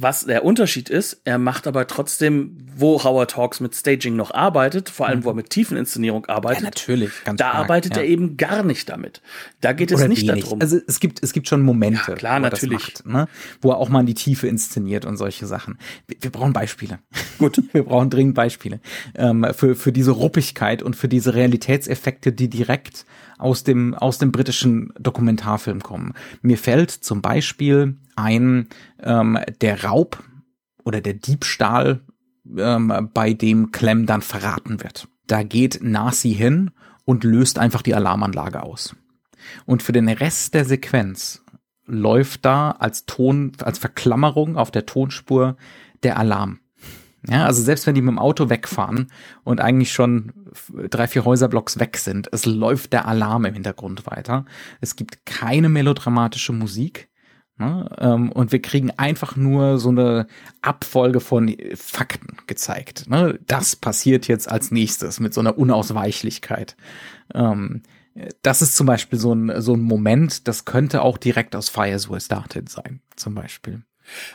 was der Unterschied ist, er macht aber trotzdem, wo Howard Hawks mit Staging noch arbeitet, vor allem wo er mit Tiefeninszenierung arbeitet. Ja, natürlich, ganz Da stark, arbeitet ja. er eben gar nicht damit. Da geht Oder es nicht wenig. darum. Also es gibt, es gibt schon Momente, ja, klar, wo er natürlich. macht, ne? wo er auch mal in die Tiefe inszeniert und solche Sachen. Wir, wir brauchen Beispiele. Gut. wir brauchen dringend Beispiele. Ähm, für, für diese Ruppigkeit und für diese Realitätseffekte, die direkt aus dem, aus dem britischen Dokumentarfilm kommen. Mir fällt zum Beispiel ein, ähm, der Raub oder der Diebstahl ähm, bei dem Clem dann verraten wird. Da geht Nasi hin und löst einfach die Alarmanlage aus. Und für den Rest der Sequenz läuft da als Ton, als Verklammerung auf der Tonspur der Alarm. Ja, also selbst wenn die mit dem Auto wegfahren und eigentlich schon drei, vier Häuserblocks weg sind, es läuft der Alarm im Hintergrund weiter. Es gibt keine melodramatische Musik. Ne? Ähm, und wir kriegen einfach nur so eine Abfolge von Fakten gezeigt. Ne? Das passiert jetzt als nächstes mit so einer Unausweichlichkeit. Ähm, das ist zum Beispiel so ein, so ein Moment, das könnte auch direkt aus Fire as We Started sein, zum Beispiel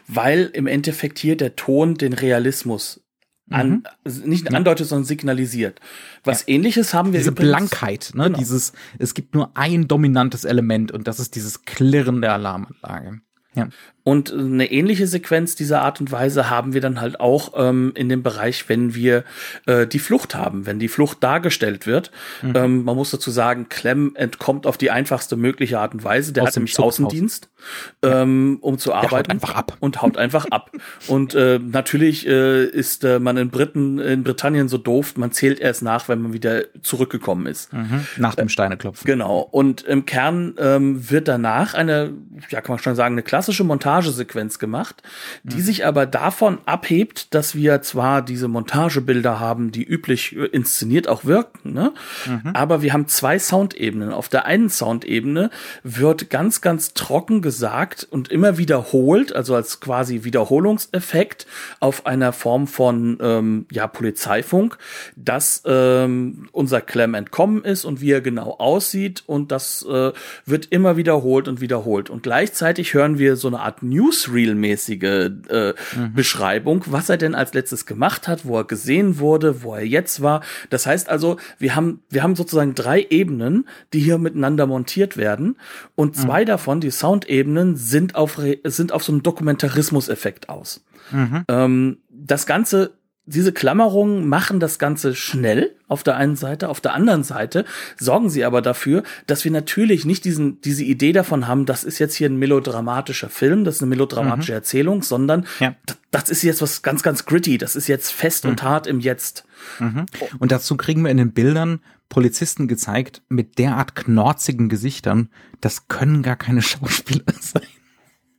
weil im Endeffekt hier der Ton den Realismus an, mhm. nicht andeutet, sondern signalisiert. Was ja. ähnliches haben wir Diese übrigens, Blankheit, ne? Genau. Dieses, es gibt nur ein dominantes Element und das ist dieses Klirren der Alarmanlage. Ja. Und eine ähnliche Sequenz dieser Art und Weise haben wir dann halt auch ähm, in dem Bereich, wenn wir äh, die Flucht haben, wenn die Flucht dargestellt wird. Mhm. Ähm, man muss dazu sagen, Clem entkommt auf die einfachste mögliche Art und Weise. Der Aus hat nämlich Zug Außendienst, ähm, um zu arbeiten. Der haut einfach ab. Und haut einfach ab. Und äh, natürlich äh, ist äh, man in Briten, in Britannien so doof, man zählt erst nach, wenn man wieder zurückgekommen ist. Mhm. Nach dem Steineklopfen. Genau. Und im Kern ähm, wird danach eine, ja kann man schon sagen, eine klassische Montage Montagesequenz gemacht, die mhm. sich aber davon abhebt, dass wir zwar diese Montagebilder haben, die üblich äh, inszeniert auch wirken, ne? Mhm. aber wir haben zwei Soundebenen. Auf der einen Soundebene wird ganz, ganz trocken gesagt und immer wiederholt, also als quasi Wiederholungseffekt auf einer Form von ähm, ja, Polizeifunk, dass ähm, unser Clem entkommen ist und wie er genau aussieht und das äh, wird immer wiederholt und wiederholt. Und gleichzeitig hören wir so eine Art Newsreel-mäßige äh, mhm. Beschreibung, was er denn als letztes gemacht hat, wo er gesehen wurde, wo er jetzt war. Das heißt also, wir haben, wir haben sozusagen drei Ebenen, die hier miteinander montiert werden. Und zwei mhm. davon, die Soundebenen, sind auf, sind auf so einen Dokumentarismus-Effekt aus. Mhm. Ähm, das Ganze diese Klammerungen machen das Ganze schnell auf der einen Seite, auf der anderen Seite sorgen sie aber dafür, dass wir natürlich nicht diesen, diese Idee davon haben, das ist jetzt hier ein melodramatischer Film, das ist eine melodramatische mhm. Erzählung, sondern ja. das ist jetzt was ganz, ganz gritty, das ist jetzt fest mhm. und hart im Jetzt. Mhm. Und dazu kriegen wir in den Bildern Polizisten gezeigt mit derart knorzigen Gesichtern, das können gar keine Schauspieler sein.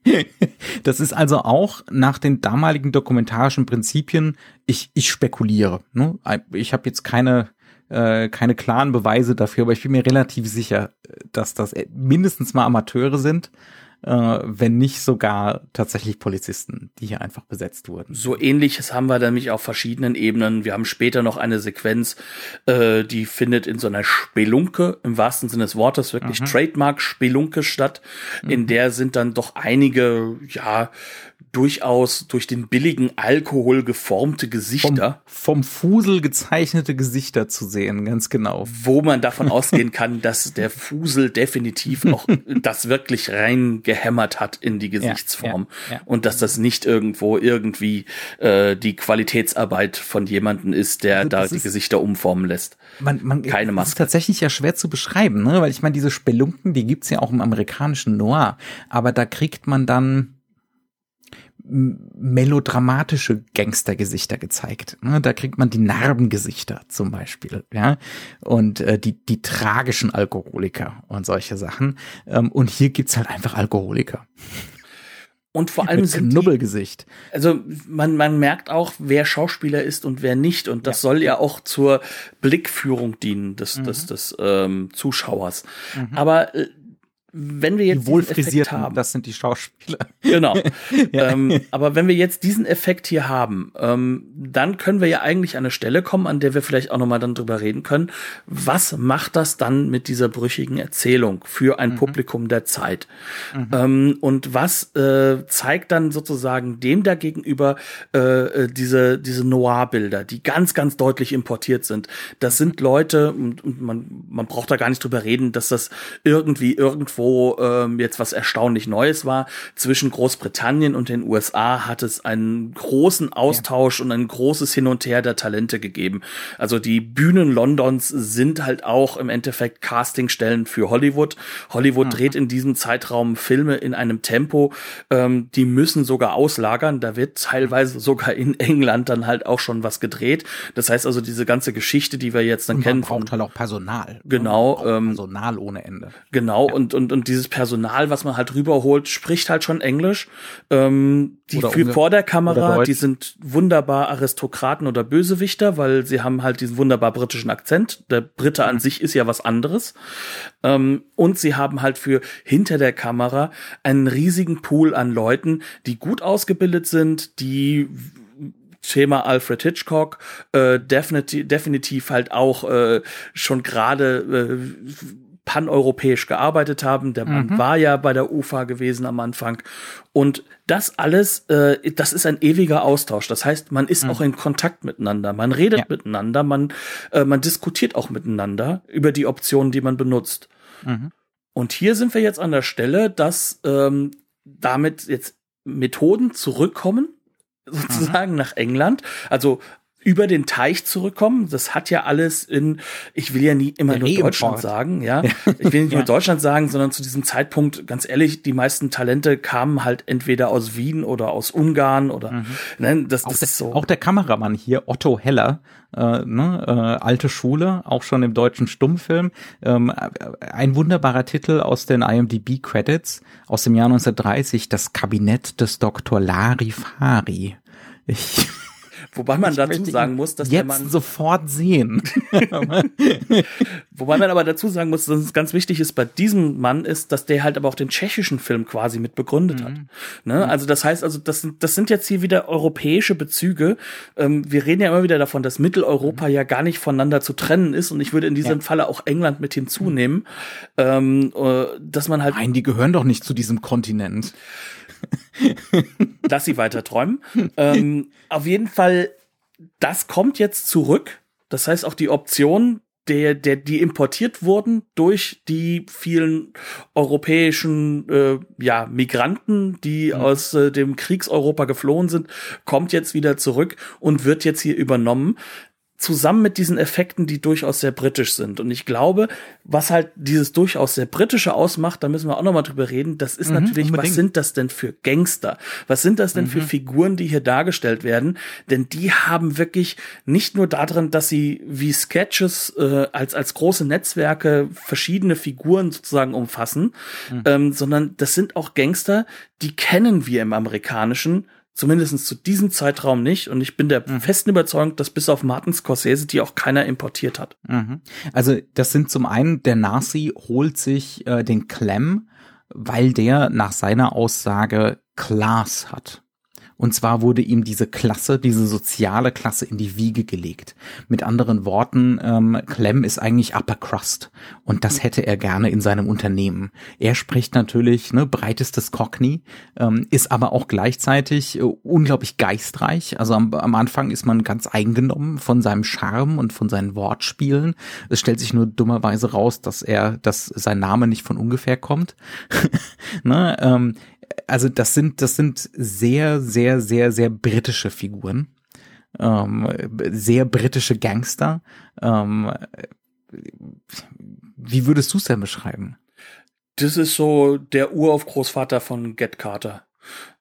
Das ist also auch nach den damaligen dokumentarischen Prinzipien, ich, ich spekuliere. Ne? Ich habe jetzt keine, äh, keine klaren Beweise dafür, aber ich bin mir relativ sicher, dass das mindestens mal Amateure sind äh, wenn nicht sogar tatsächlich Polizisten, die hier einfach besetzt wurden. So ähnliches haben wir nämlich auf verschiedenen Ebenen. Wir haben später noch eine Sequenz, äh, die findet in so einer Spelunke, im wahrsten Sinne des Wortes, wirklich mhm. Trademark-Spelunke statt. Mhm. In der sind dann doch einige, ja, durchaus durch den billigen Alkohol geformte Gesichter. Vom, vom, Fusel gezeichnete Gesichter zu sehen, ganz genau. Wo man davon ausgehen kann, dass der Fusel definitiv auch das wirklich rein gehämmert hat in die Gesichtsform. Ja, ja. Und dass das nicht irgendwo irgendwie äh, die Qualitätsarbeit von jemandem ist, der also da die Gesichter umformen lässt. Man, man, Keine Maske. Das ist tatsächlich ja schwer zu beschreiben, ne? weil ich meine, diese Spelunken, die gibt's ja auch im amerikanischen Noir, aber da kriegt man dann melodramatische Gangstergesichter gezeigt. Ne? Da kriegt man die Narbengesichter zum Beispiel, ja, und äh, die die tragischen Alkoholiker und solche Sachen. Ähm, und hier gibt's halt einfach Alkoholiker. Und vor allem sind Knubbelgesicht. Die, also man, man merkt auch, wer Schauspieler ist und wer nicht. Und das ja. soll ja auch zur Blickführung dienen des, mhm. des, des ähm, Zuschauers. Mhm. Aber äh, wenn wir jetzt die wohlfrisierten, haben, das sind die Schauspieler. Genau. ja. ähm, aber wenn wir jetzt diesen Effekt hier haben, ähm, dann können wir ja eigentlich an eine Stelle kommen, an der wir vielleicht auch noch mal dann drüber reden können. Was macht das dann mit dieser brüchigen Erzählung für ein mhm. Publikum der Zeit? Mhm. Ähm, und was äh, zeigt dann sozusagen dem dagegenüber äh, äh, diese diese Noir-Bilder, die ganz ganz deutlich importiert sind? Das sind Leute und, und man man braucht da gar nicht drüber reden, dass das irgendwie irgendwo wo ähm, jetzt was erstaunlich Neues war. Zwischen Großbritannien und den USA hat es einen großen Austausch ja. und ein großes Hin und Her der Talente gegeben. Also die Bühnen Londons sind halt auch im Endeffekt Castingstellen für Hollywood. Hollywood mhm. dreht in diesem Zeitraum Filme in einem Tempo, ähm, die müssen sogar auslagern. Da wird teilweise sogar in England dann halt auch schon was gedreht. Das heißt also, diese ganze Geschichte, die wir jetzt dann und man kennen. braucht halt auch Personal. Genau. Ähm, Personal ohne Ende. Genau. Ja. Und, und, und dieses Personal, was man halt rüberholt, spricht halt schon Englisch. Ähm, die für vor der Kamera, die sind wunderbar Aristokraten oder Bösewichter, weil sie haben halt diesen wunderbar britischen Akzent. Der Brite mhm. an sich ist ja was anderes. Ähm, und sie haben halt für hinter der Kamera einen riesigen Pool an Leuten, die gut ausgebildet sind, die Thema Alfred Hitchcock äh, definitiv, definitiv halt auch äh, schon gerade äh, paneuropäisch gearbeitet haben. Der Mann mhm. war ja bei der UFA gewesen am Anfang. Und das alles, äh, das ist ein ewiger Austausch. Das heißt, man ist mhm. auch in Kontakt miteinander, man redet ja. miteinander, man, äh, man diskutiert auch miteinander über die Optionen, die man benutzt. Mhm. Und hier sind wir jetzt an der Stelle, dass ähm, damit jetzt Methoden zurückkommen, sozusagen mhm. nach England. Also über den Teich zurückkommen. Das hat ja alles in, ich will ja nie immer nur Deutschland sagen, ja. Ich will nicht ja. nur Deutschland sagen, sondern zu diesem Zeitpunkt, ganz ehrlich, die meisten Talente kamen halt entweder aus Wien oder aus Ungarn oder, mhm. ne, das, das auch ist so. Auch der Kameramann hier, Otto Heller, äh, ne, äh, alte Schule, auch schon im deutschen Stummfilm. Ähm, ein wunderbarer Titel aus den IMDb Credits aus dem Jahr 1930, das Kabinett des Dr. Larifari. Ich Wobei man ich dazu sagen muss, dass jetzt der Mann sofort sehen. Wobei man aber dazu sagen muss, dass es ganz wichtig ist bei diesem Mann ist, dass der halt aber auch den tschechischen Film quasi mit begründet mhm. hat. Ne? Mhm. Also das heißt also, das sind, das sind jetzt hier wieder europäische Bezüge. Ähm, wir reden ja immer wieder davon, dass Mitteleuropa mhm. ja gar nicht voneinander zu trennen ist und ich würde in diesem ja. Falle auch England mit hinzunehmen, ähm, äh, dass man halt. Nein, die gehören doch nicht zu diesem Kontinent. Lass sie weiter träumen. ähm, auf jeden Fall, das kommt jetzt zurück. Das heißt, auch die Option, der, der, die importiert wurden durch die vielen europäischen äh, ja, Migranten, die mhm. aus äh, dem Kriegseuropa geflohen sind, kommt jetzt wieder zurück und wird jetzt hier übernommen zusammen mit diesen Effekten, die durchaus sehr britisch sind. Und ich glaube, was halt dieses durchaus sehr britische ausmacht, da müssen wir auch noch mal drüber reden, das ist mhm, natürlich, unbedingt. was sind das denn für Gangster? Was sind das denn mhm. für Figuren, die hier dargestellt werden? Denn die haben wirklich nicht nur darin, dass sie wie Sketches äh, als, als große Netzwerke verschiedene Figuren sozusagen umfassen, mhm. ähm, sondern das sind auch Gangster, die kennen wir im Amerikanischen Zumindest zu diesem Zeitraum nicht. Und ich bin der mhm. festen Überzeugung, dass bis auf Martin Scorsese die auch keiner importiert hat. Mhm. Also das sind zum einen, der Nazi holt sich äh, den Clem, weil der nach seiner Aussage Class hat. Und zwar wurde ihm diese Klasse, diese soziale Klasse in die Wiege gelegt. Mit anderen Worten, ähm, Clem ist eigentlich Upper Crust. Und das hätte er gerne in seinem Unternehmen. Er spricht natürlich ne, breitestes Cockney, ähm, ist aber auch gleichzeitig äh, unglaublich geistreich. Also am, am Anfang ist man ganz eingenommen von seinem Charme und von seinen Wortspielen. Es stellt sich nur dummerweise raus, dass er, dass sein Name nicht von ungefähr kommt. ne, ähm, also das sind, das sind sehr, sehr, sehr, sehr britische Figuren. Ähm, sehr britische Gangster. Ähm, wie würdest du es denn beschreiben? Das ist so der Uraufgroßvater von Get Carter.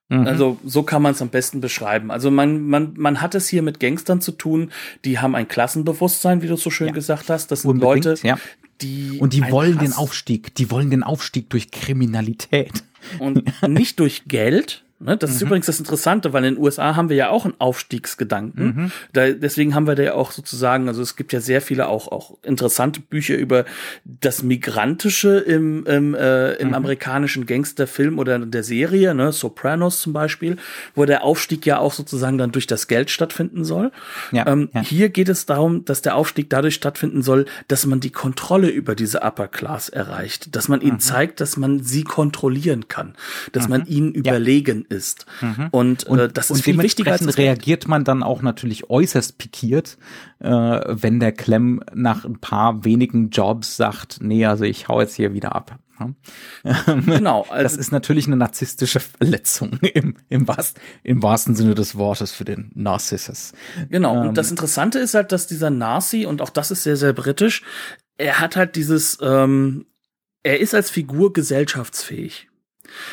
Mhm. Also so kann man es am besten beschreiben. Also man, man, man hat es hier mit Gangstern zu tun, die haben ein Klassenbewusstsein, wie du so schön ja. gesagt hast. Das sind Unbedingt, Leute, ja. die. Und die wollen Hass den Aufstieg, die wollen den Aufstieg durch Kriminalität. Und nicht durch Geld, Ne? Das mhm. ist übrigens das Interessante, weil in den USA haben wir ja auch einen Aufstiegsgedanken. Mhm. Da, deswegen haben wir da ja auch sozusagen, also es gibt ja sehr viele auch, auch interessante Bücher über das Migrantische im, im, äh, im mhm. amerikanischen Gangsterfilm oder der Serie, ne? Sopranos zum Beispiel, wo der Aufstieg ja auch sozusagen dann durch das Geld stattfinden soll. Ja, ähm, ja. Hier geht es darum, dass der Aufstieg dadurch stattfinden soll, dass man die Kontrolle über diese Upper Class erreicht, dass man ihnen mhm. zeigt, dass man sie kontrollieren kann, dass man mhm. ihnen überlegen ist. Mhm. Und, und, äh, das ist viel wichtiger als reagiert man dann auch natürlich äußerst pikiert, äh, wenn der Clem nach ein paar wenigen Jobs sagt, nee, also ich hau jetzt hier wieder ab. Genau. Also das ist natürlich eine narzisstische Verletzung im, im, wahrsten, im wahrsten Sinne des Wortes für den Narcissus. Genau. Ähm, und das Interessante ist halt, dass dieser Narci, und auch das ist sehr, sehr britisch, er hat halt dieses, ähm, er ist als Figur gesellschaftsfähig.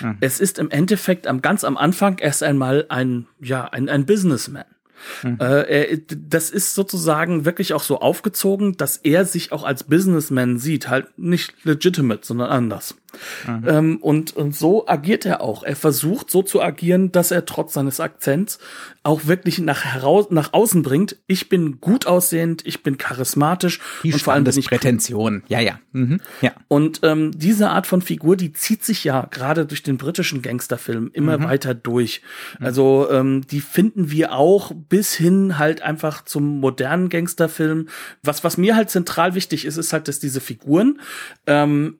Mhm. Es ist im Endeffekt am ganz am Anfang erst einmal ein, ja, ein, ein Businessman. Mhm. Äh, das ist sozusagen wirklich auch so aufgezogen, dass er sich auch als Businessman sieht, halt nicht legitimate, sondern anders. Mhm. Ähm, und, und so agiert er auch. Er versucht so zu agieren, dass er trotz seines Akzents auch wirklich nach, heraus, nach außen bringt. Ich bin gut aussehend, ich bin charismatisch die und vor allem bin Prätension. Ja, ja. Mhm. ja. Und ähm, diese Art von Figur, die zieht sich ja gerade durch den britischen Gangsterfilm immer mhm. weiter durch. Mhm. Also ähm, die finden wir auch bis hin halt einfach zum modernen Gangsterfilm. Was was mir halt zentral wichtig ist, ist halt, dass diese Figuren ähm,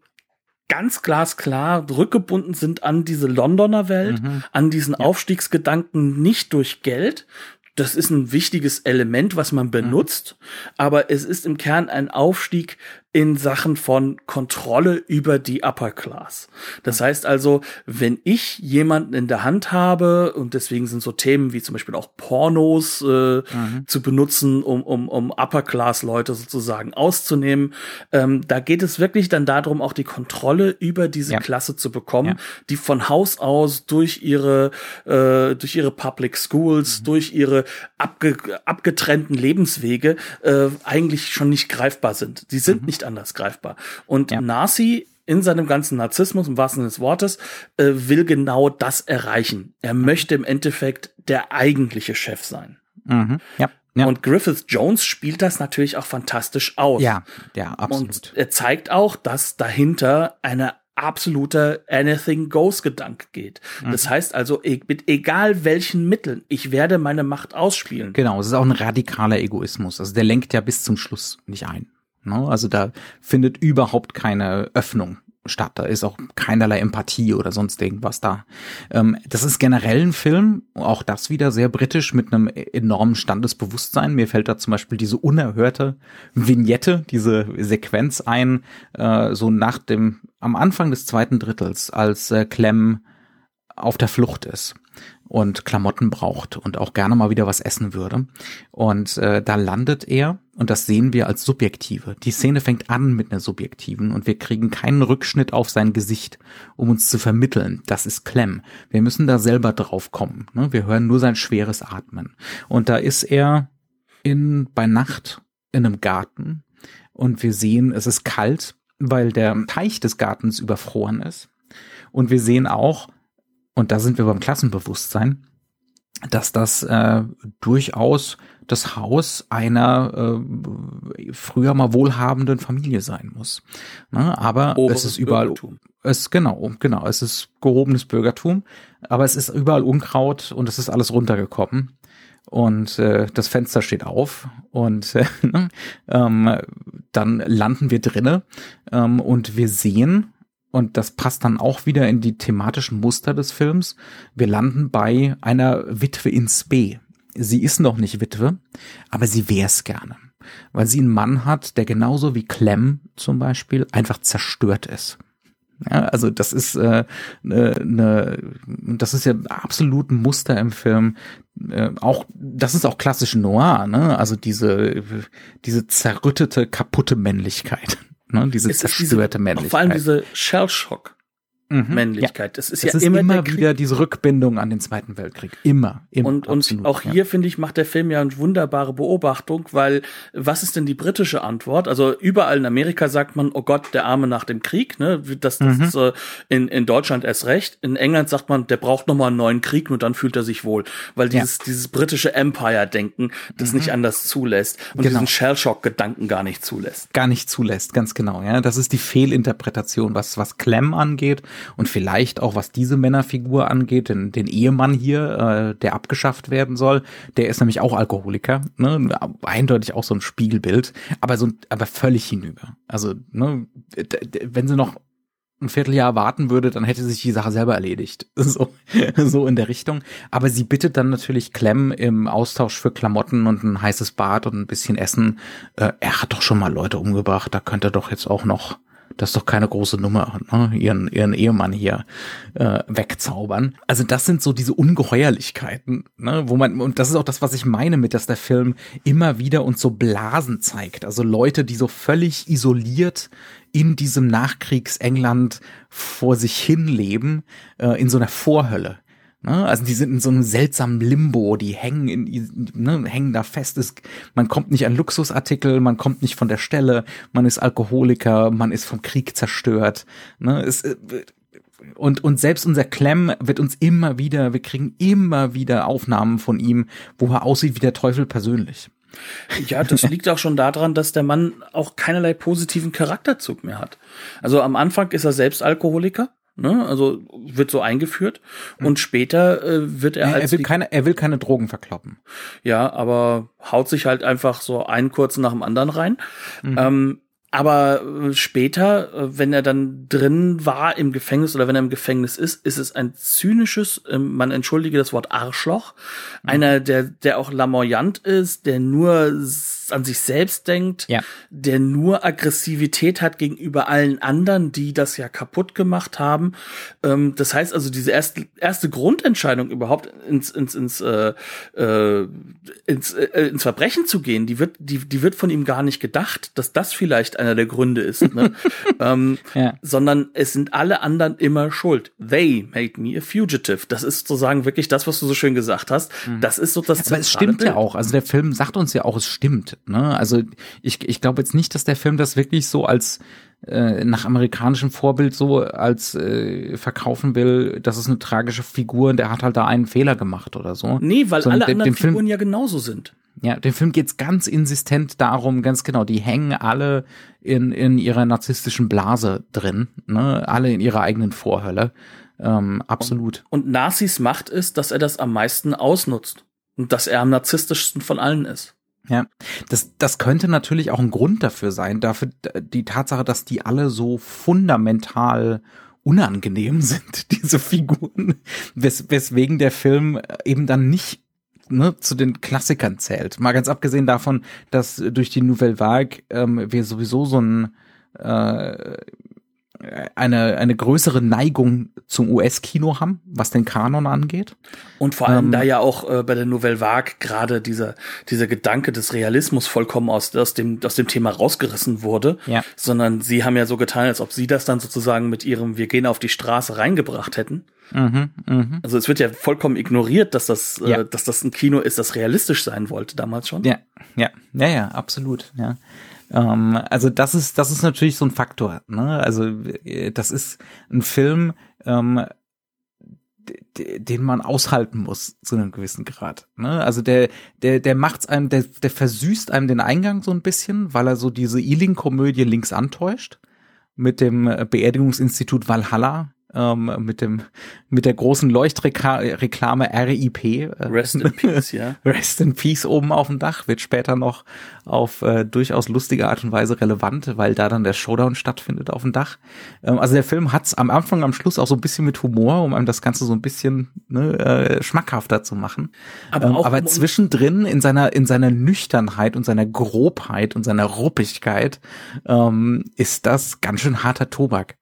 ganz glasklar rückgebunden sind an diese Londoner Welt, mhm. an diesen ja. Aufstiegsgedanken nicht durch Geld. Das ist ein wichtiges Element, was man benutzt, mhm. aber es ist im Kern ein Aufstieg in Sachen von Kontrolle über die Upper Class. Das heißt also, wenn ich jemanden in der Hand habe, und deswegen sind so Themen wie zum Beispiel auch Pornos äh, mhm. zu benutzen, um, um, um Upper Class Leute sozusagen auszunehmen, ähm, da geht es wirklich dann darum, auch die Kontrolle über diese ja. Klasse zu bekommen, ja. die von Haus aus durch ihre, äh, durch ihre Public Schools, mhm. durch ihre abge abgetrennten Lebenswege äh, eigentlich schon nicht greifbar sind. Die sind mhm. nicht nicht anders greifbar. Und ja. Nasi in seinem ganzen Narzissmus, im wahrsten Sinne des Wortes, äh, will genau das erreichen. Er möchte im Endeffekt der eigentliche Chef sein. Mhm. Ja. Ja. Und Griffith Jones spielt das natürlich auch fantastisch aus. Ja, ja, absolut. Und er zeigt auch, dass dahinter eine absoluter Anything Goes Gedanke geht. Mhm. Das heißt also, e-, mit egal welchen Mitteln, ich werde meine Macht ausspielen. Genau, es ist auch ein radikaler Egoismus. Also der lenkt ja bis zum Schluss nicht ein. Ne? Also da findet überhaupt keine Öffnung statt. Da ist auch keinerlei Empathie oder sonst irgendwas da. Ähm, das ist generell ein Film, auch das wieder sehr britisch mit einem enormen Standesbewusstsein. Mir fällt da zum Beispiel diese unerhörte Vignette, diese Sequenz ein, äh, so nach dem, am Anfang des zweiten Drittels, als äh, Clem auf der Flucht ist und Klamotten braucht und auch gerne mal wieder was essen würde. Und äh, da landet er und das sehen wir als subjektive. Die Szene fängt an mit einer subjektiven und wir kriegen keinen Rückschnitt auf sein Gesicht, um uns zu vermitteln. Das ist Clem. Wir müssen da selber drauf kommen. Ne? Wir hören nur sein schweres Atmen. Und da ist er in bei Nacht in einem Garten und wir sehen, es ist kalt, weil der Teich des Gartens überfroren ist. Und wir sehen auch, und da sind wir beim Klassenbewusstsein, dass das äh, durchaus das Haus einer äh, früher mal wohlhabenden Familie sein muss. Ne? Aber Oberes es ist überall Bürgertum. es genau genau es ist gehobenes Bürgertum, aber es ist überall Unkraut und es ist alles runtergekommen und äh, das Fenster steht auf und äh, ähm, dann landen wir drinne ähm, und wir sehen und das passt dann auch wieder in die thematischen Muster des Films. Wir landen bei einer Witwe in Spee. Sie ist noch nicht Witwe, aber sie wär's gerne. Weil sie einen Mann hat, der genauso wie Clem zum Beispiel einfach zerstört ist. Ja, also das ist äh, ne, ne, das ist ja absolut ein Muster im Film. Äh, auch das ist auch klassisch Noir, ne? Also diese diese zerrüttete, kaputte Männlichkeit. Ne? Diese zerstörte diese, Männlichkeit. Vor allem diese Shellshock. Mhm, Männlichkeit. Das ist das ja ist immer, immer wieder diese Rückbindung an den Zweiten Weltkrieg. Immer. immer und, und auch hier, ja. finde ich, macht der Film ja eine wunderbare Beobachtung, weil was ist denn die britische Antwort? Also überall in Amerika sagt man, oh Gott, der Arme nach dem Krieg, ne? Das, das mhm. ist äh, in, in Deutschland erst recht. In England sagt man, der braucht nochmal einen neuen Krieg, nur dann fühlt er sich wohl. Weil dieses, ja. dieses britische Empire-Denken das mhm. nicht anders zulässt und genau. diesen Shellshock-Gedanken gar nicht zulässt. Gar nicht zulässt, ganz genau, ja. Das ist die Fehlinterpretation, was, was Clem angeht und vielleicht auch was diese Männerfigur angeht, den, den Ehemann hier, äh, der abgeschafft werden soll, der ist nämlich auch Alkoholiker, ne? eindeutig auch so ein Spiegelbild, aber so aber völlig hinüber. Also ne, wenn sie noch ein Vierteljahr warten würde, dann hätte sich die Sache selber erledigt. So, so in der Richtung. Aber sie bittet dann natürlich Clem im Austausch für Klamotten und ein heißes Bad und ein bisschen Essen. Äh, er hat doch schon mal Leute umgebracht, da könnte er doch jetzt auch noch das ist doch keine große Nummer, ne? ihren, ihren Ehemann hier äh, wegzaubern. Also das sind so diese Ungeheuerlichkeiten, ne? wo man, und das ist auch das, was ich meine mit, dass der Film immer wieder uns so Blasen zeigt. Also Leute, die so völlig isoliert in diesem Nachkriegsengland vor sich hin leben, äh, in so einer Vorhölle. Ne? Also die sind in so einem seltsamen Limbo, die hängen in, ne, hängen da fest. Ist, man kommt nicht an Luxusartikel, man kommt nicht von der Stelle, man ist Alkoholiker, man ist vom Krieg zerstört. Ne? Es, äh, und, und selbst unser Clem wird uns immer wieder, wir kriegen immer wieder Aufnahmen von ihm, wo er aussieht wie der Teufel persönlich. Ja, das liegt auch schon daran, dass der Mann auch keinerlei positiven Charakterzug mehr hat. Also am Anfang ist er selbst Alkoholiker. Ne? Also wird so eingeführt mhm. und später äh, wird er als er will keine er will keine Drogen verkloppen. Ja, aber haut sich halt einfach so einen kurzen nach dem anderen rein. Mhm. Ähm, aber äh, später, äh, wenn er dann drin war im Gefängnis oder wenn er im Gefängnis ist, ist es ein zynisches, ähm, man entschuldige das Wort Arschloch, mhm. einer, der, der auch lamoyant ist, der nur an sich selbst denkt, ja. der nur Aggressivität hat gegenüber allen anderen, die das ja kaputt gemacht haben. Ähm, das heißt also, diese erste, erste Grundentscheidung überhaupt ins, ins, ins, äh, äh, ins, äh, ins Verbrechen zu gehen, die wird, die, die wird von ihm gar nicht gedacht, dass das vielleicht einer der Gründe ist, ne? ähm, ja. sondern es sind alle anderen immer schuld. They made me a fugitive. Das ist sozusagen wirklich das, was du so schön gesagt hast. Mhm. Das ist so das. Aber es stimmt Bild. ja auch. Also der Film sagt uns ja auch, es stimmt. Ne? Also ich, ich glaube jetzt nicht, dass der Film das wirklich so als äh, nach amerikanischem Vorbild so als äh, verkaufen will, das ist eine tragische Figur und der hat halt da einen Fehler gemacht oder so. Nee, weil Sondern alle anderen Figuren Film, ja genauso sind. Ja, dem Film geht's ganz insistent darum, ganz genau, die hängen alle in, in ihrer narzisstischen Blase drin, ne? alle in ihrer eigenen Vorhölle. Ähm, absolut. Und, und Nazis Macht ist, dass er das am meisten ausnutzt. Und dass er am narzisstischsten von allen ist. Ja, das, das könnte natürlich auch ein Grund dafür sein, dafür die Tatsache, dass die alle so fundamental unangenehm sind, diese Figuren, wes weswegen der Film eben dann nicht ne, zu den Klassikern zählt. Mal ganz abgesehen davon, dass durch die Nouvelle Vague ähm, wir sowieso so ein äh, eine, eine größere Neigung zum US-Kino haben, was den Kanon angeht. Und vor allem, ähm, da ja auch äh, bei der Nouvelle Vague gerade dieser, dieser Gedanke des Realismus vollkommen aus, aus, dem, aus dem Thema rausgerissen wurde, ja. sondern sie haben ja so getan, als ob sie das dann sozusagen mit ihrem Wir gehen auf die Straße reingebracht hätten. Mhm, mh. Also es wird ja vollkommen ignoriert, dass das, äh, ja. äh, dass das ein Kino ist, das realistisch sein wollte damals schon. Ja, ja, ja, ja, absolut. Ja. Ähm, also das ist, das ist natürlich so ein Faktor. Ne? Also äh, das ist ein Film, ähm, den man aushalten muss zu einem gewissen Grad. Ne? Also der, der, der macht's einem, der, der versüßt einem den Eingang so ein bisschen, weil er so diese Ealing-Komödie links antäuscht mit dem Beerdigungsinstitut Valhalla ähm, mit dem mit der großen Leuchtreklame RIP. Äh, Rest in Peace, ja. Rest in Peace oben auf dem Dach wird später noch auf äh, durchaus lustige Art und Weise relevant, weil da dann der Showdown stattfindet auf dem Dach. Ähm, also der Film hat's am Anfang, am Schluss auch so ein bisschen mit Humor, um einem das Ganze so ein bisschen ne, äh, schmackhafter zu machen. Aber, ähm, aber zwischendrin in seiner in seiner Nüchternheit und seiner Grobheit und seiner Ruppigkeit ähm, ist das ganz schön harter Tobak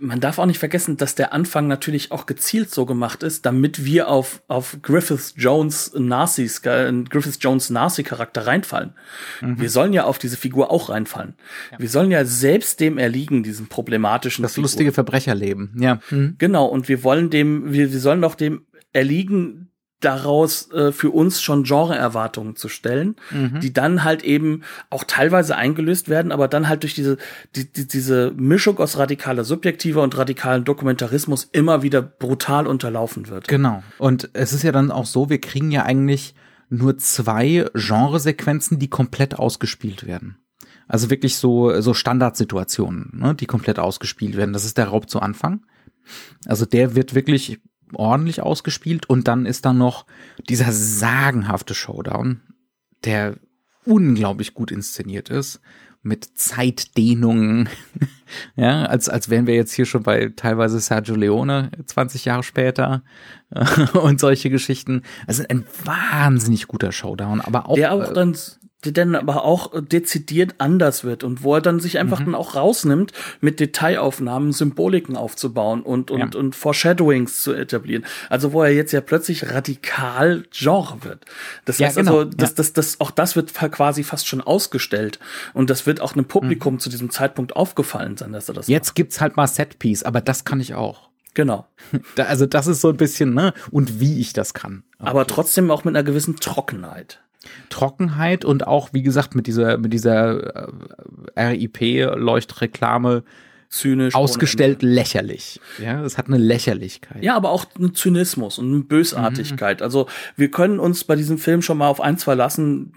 man darf auch nicht vergessen, dass der Anfang natürlich auch gezielt so gemacht ist, damit wir auf, auf Griffith Jones Nazis, äh, Griffith Jones Nazi-Charakter reinfallen. Mhm. Wir sollen ja auf diese Figur auch reinfallen. Ja. Wir sollen ja selbst dem erliegen, diesem problematischen. Das Figur. lustige Verbrecherleben, ja. Mhm. Genau, und wir wollen dem, wir, wir sollen doch dem erliegen, daraus äh, für uns schon Genre-Erwartungen zu stellen, mhm. die dann halt eben auch teilweise eingelöst werden, aber dann halt durch diese, die, die, diese Mischung aus radikaler Subjektiver und radikalen Dokumentarismus immer wieder brutal unterlaufen wird. Genau. Und es ist ja dann auch so, wir kriegen ja eigentlich nur zwei Genresequenzen, die komplett ausgespielt werden. Also wirklich so, so Standardsituationen, ne, die komplett ausgespielt werden. Das ist der Raub zu Anfang. Also der wird wirklich ordentlich ausgespielt und dann ist da noch dieser sagenhafte Showdown, der unglaublich gut inszeniert ist mit Zeitdehnungen, ja, als, als wären wir jetzt hier schon bei teilweise Sergio Leone 20 Jahre später und solche Geschichten. Also ein wahnsinnig guter Showdown, aber auch. Der auch dann der dann aber auch dezidiert anders wird und wo er dann sich einfach mhm. dann auch rausnimmt, mit Detailaufnahmen Symboliken aufzubauen und, und, ja. und Foreshadowings zu etablieren. Also wo er jetzt ja plötzlich radikal Genre wird. Das heißt ja, genau. also, das, das, das, auch das wird quasi fast schon ausgestellt und das wird auch einem Publikum mhm. zu diesem Zeitpunkt aufgefallen sein, dass er das Jetzt macht. gibt's halt mal Setpiece, aber das kann ich auch. Genau. Da, also das ist so ein bisschen, ne, und wie ich das kann. Okay. Aber trotzdem auch mit einer gewissen Trockenheit. Trockenheit und auch, wie gesagt, mit dieser, mit dieser äh, RIP-Leuchtreklame zynisch ausgestellt lächerlich. Ja, es hat eine Lächerlichkeit. Ja, aber auch einen Zynismus und eine Bösartigkeit. Mhm. Also wir können uns bei diesem Film schon mal auf eins verlassen.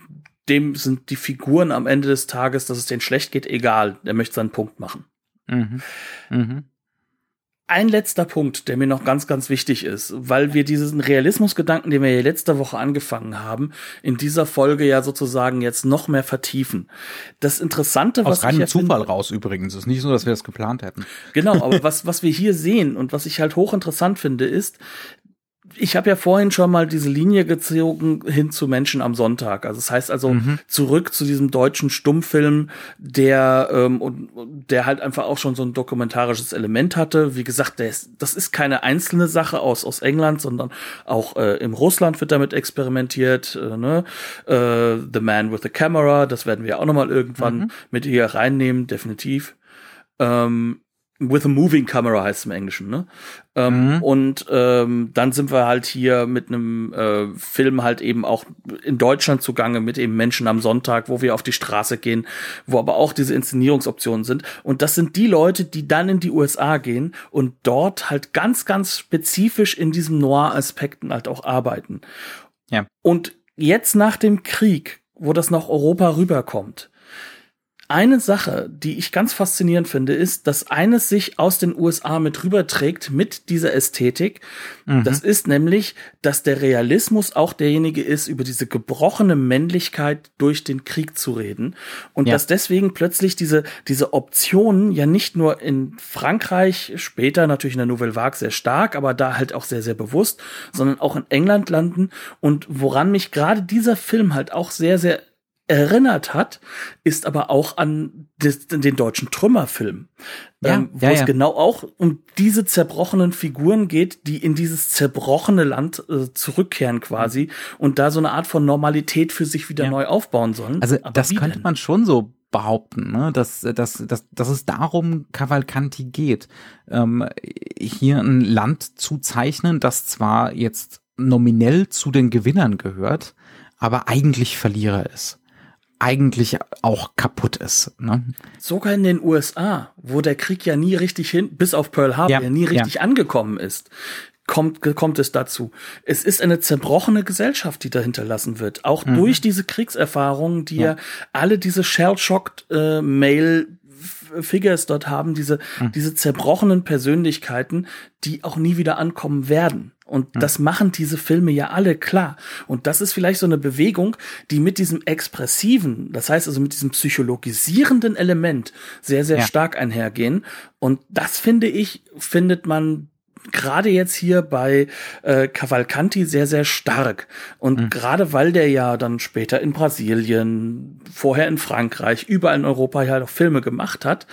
Dem sind die Figuren am Ende des Tages, dass es denen schlecht geht, egal. Er möchte seinen Punkt machen. Mhm. Mhm ein letzter Punkt, der mir noch ganz, ganz wichtig ist, weil wir diesen Realismusgedanken, den wir ja letzte Woche angefangen haben, in dieser Folge ja sozusagen jetzt noch mehr vertiefen. Das Interessante, was Aus reinem Zufall finde, raus übrigens. Es ist nicht so, dass wir das geplant hätten. Genau, aber was, was wir hier sehen und was ich halt hochinteressant finde, ist, ich habe ja vorhin schon mal diese Linie gezogen hin zu Menschen am Sonntag. Also das heißt also mhm. zurück zu diesem deutschen Stummfilm, der ähm, und, der halt einfach auch schon so ein dokumentarisches Element hatte. Wie gesagt, ist, das ist keine einzelne Sache aus aus England, sondern auch äh, im Russland wird damit experimentiert. Äh, ne? äh, the Man with the Camera, das werden wir auch noch mal irgendwann mhm. mit hier reinnehmen, definitiv. Ähm, With a Moving Camera heißt es im Englischen, ne? Ähm, mhm. Und ähm, dann sind wir halt hier mit einem äh, Film halt eben auch in Deutschland zugange mit eben Menschen am Sonntag, wo wir auf die Straße gehen, wo aber auch diese Inszenierungsoptionen sind. Und das sind die Leute, die dann in die USA gehen und dort halt ganz, ganz spezifisch in diesem Noir-Aspekten halt auch arbeiten. Ja. Und jetzt nach dem Krieg, wo das nach Europa rüberkommt, eine Sache, die ich ganz faszinierend finde, ist, dass eines sich aus den USA mit rüberträgt mit dieser Ästhetik. Mhm. Das ist nämlich, dass der Realismus auch derjenige ist, über diese gebrochene Männlichkeit durch den Krieg zu reden. Und ja. dass deswegen plötzlich diese, diese Optionen ja nicht nur in Frankreich, später natürlich in der Nouvelle Vague sehr stark, aber da halt auch sehr, sehr bewusst, sondern auch in England landen. Und woran mich gerade dieser Film halt auch sehr, sehr erinnert hat, ist aber auch an des, den deutschen Trümmerfilm, ja, ähm, wo ja, es genau auch um diese zerbrochenen Figuren geht, die in dieses zerbrochene Land äh, zurückkehren quasi und da so eine Art von Normalität für sich wieder neu aufbauen sollen. Also aber das könnte denn? man schon so behaupten, ne? dass, dass, dass, dass es darum Cavalcanti geht, ähm, hier ein Land zu zeichnen, das zwar jetzt nominell zu den Gewinnern gehört, aber eigentlich Verlierer ist eigentlich auch kaputt ist. Ne? Sogar in den USA, wo der Krieg ja nie richtig hin, bis auf Pearl Harbor, ja, ja nie richtig ja. angekommen ist, kommt, kommt es dazu. Es ist eine zerbrochene Gesellschaft, die dahinter lassen wird. Auch mhm. durch diese Kriegserfahrungen, die ja, alle diese shell-shocked äh, Male Figures dort haben, diese, mhm. diese zerbrochenen Persönlichkeiten, die auch nie wieder ankommen werden. Und das machen diese Filme ja alle klar. Und das ist vielleicht so eine Bewegung, die mit diesem expressiven, das heißt also mit diesem psychologisierenden Element sehr, sehr ja. stark einhergehen. Und das finde ich, findet man gerade jetzt hier bei äh, Cavalcanti sehr, sehr stark. Und mhm. gerade weil der ja dann später in Brasilien, vorher in Frankreich, überall in Europa ja noch Filme gemacht hat,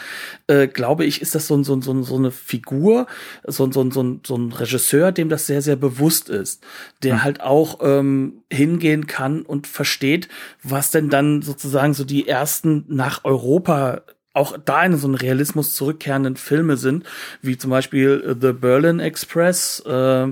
äh, glaube ich, ist das so, so, so, so eine Figur, so, so, so, so ein Regisseur, dem das sehr, sehr bewusst ist, der mhm. halt auch ähm, hingehen kann und versteht, was denn dann sozusagen so die ersten nach Europa auch da in so einen Realismus zurückkehrenden Filme sind, wie zum Beispiel äh, The Berlin Express äh,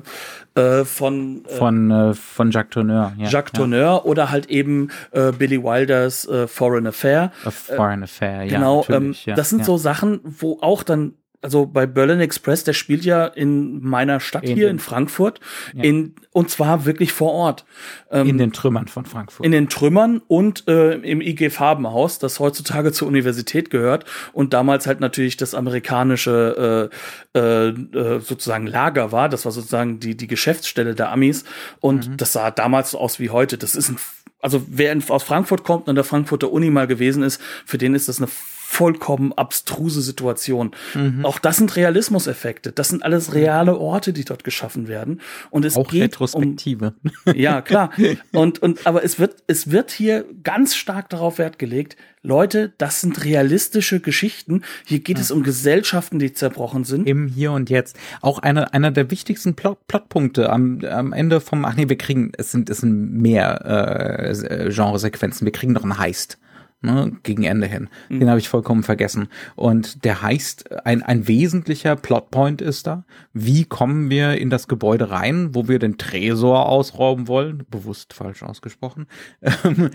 äh, von äh, von äh, von Jacques Tourneur, ja, Jacques ja. Tourneur oder halt eben äh, Billy Wilders Foreign Affair. A Foreign Affair, ja. Genau, ähm, ja, das sind so Sachen, wo auch dann also bei Berlin Express, der spielt ja in meiner Stadt in hier in Frankfurt, ja. in, und zwar wirklich vor Ort. Ähm, in den Trümmern von Frankfurt. In den Trümmern und äh, im IG Farbenhaus, das heutzutage zur Universität gehört und damals halt natürlich das amerikanische äh, äh, äh sozusagen Lager war. Das war sozusagen die, die Geschäftsstelle der Amis und mhm. das sah damals so aus wie heute. Das ist ein also wer in, aus Frankfurt kommt und an der Frankfurter Uni mal gewesen ist, für den ist das eine vollkommen abstruse Situation. Mhm. Auch das sind Realismuseffekte. Das sind alles reale Orte, die dort geschaffen werden. Und es auch geht Retrospektive. Um, ja, klar. Und, und, aber es wird, es wird hier ganz stark darauf Wert gelegt, Leute, das sind realistische Geschichten. Hier geht ja. es um Gesellschaften, die zerbrochen sind. Im Hier und Jetzt. Auch einer, einer der wichtigsten Plot, Plotpunkte am, am Ende vom, ach nee, wir kriegen, es sind, es sind mehr äh, Genresequenzen. Wir kriegen noch einen Heist ne, gegen Ende hin. Mhm. Den habe ich vollkommen vergessen. Und der heißt, ein, ein wesentlicher Plotpoint ist da. Wie kommen wir in das Gebäude rein, wo wir den Tresor ausrauben wollen? Bewusst falsch ausgesprochen. Ähm,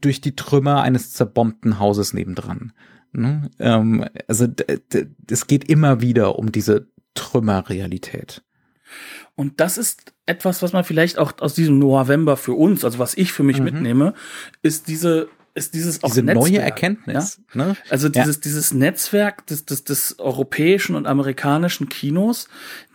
durch die Trümmer eines zerbombten Hauses nebendran. Ne? Ähm, also es geht immer wieder um diese Trümmerrealität. Und das ist etwas, was man vielleicht auch aus diesem November für uns, also was ich für mich mhm. mitnehme, ist diese ist dieses Diese Netzwerk, neue Erkenntnis. Ja? Ne? Also dieses, ja. dieses Netzwerk des, des, des europäischen und amerikanischen Kinos,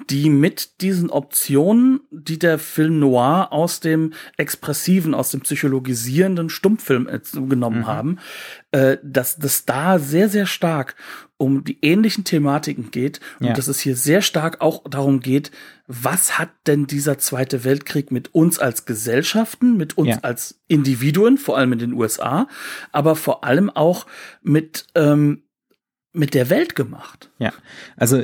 die mit diesen Optionen, die der Film Noir aus dem expressiven, aus dem psychologisierenden Stummfilm äh, genommen mhm. haben, äh, dass das da sehr, sehr stark um die ähnlichen Thematiken geht und ja. dass es hier sehr stark auch darum geht, was hat denn dieser Zweite Weltkrieg mit uns als Gesellschaften, mit uns ja. als Individuen, vor allem in den USA, aber vor allem auch mit ähm, mit der Welt gemacht. Ja, also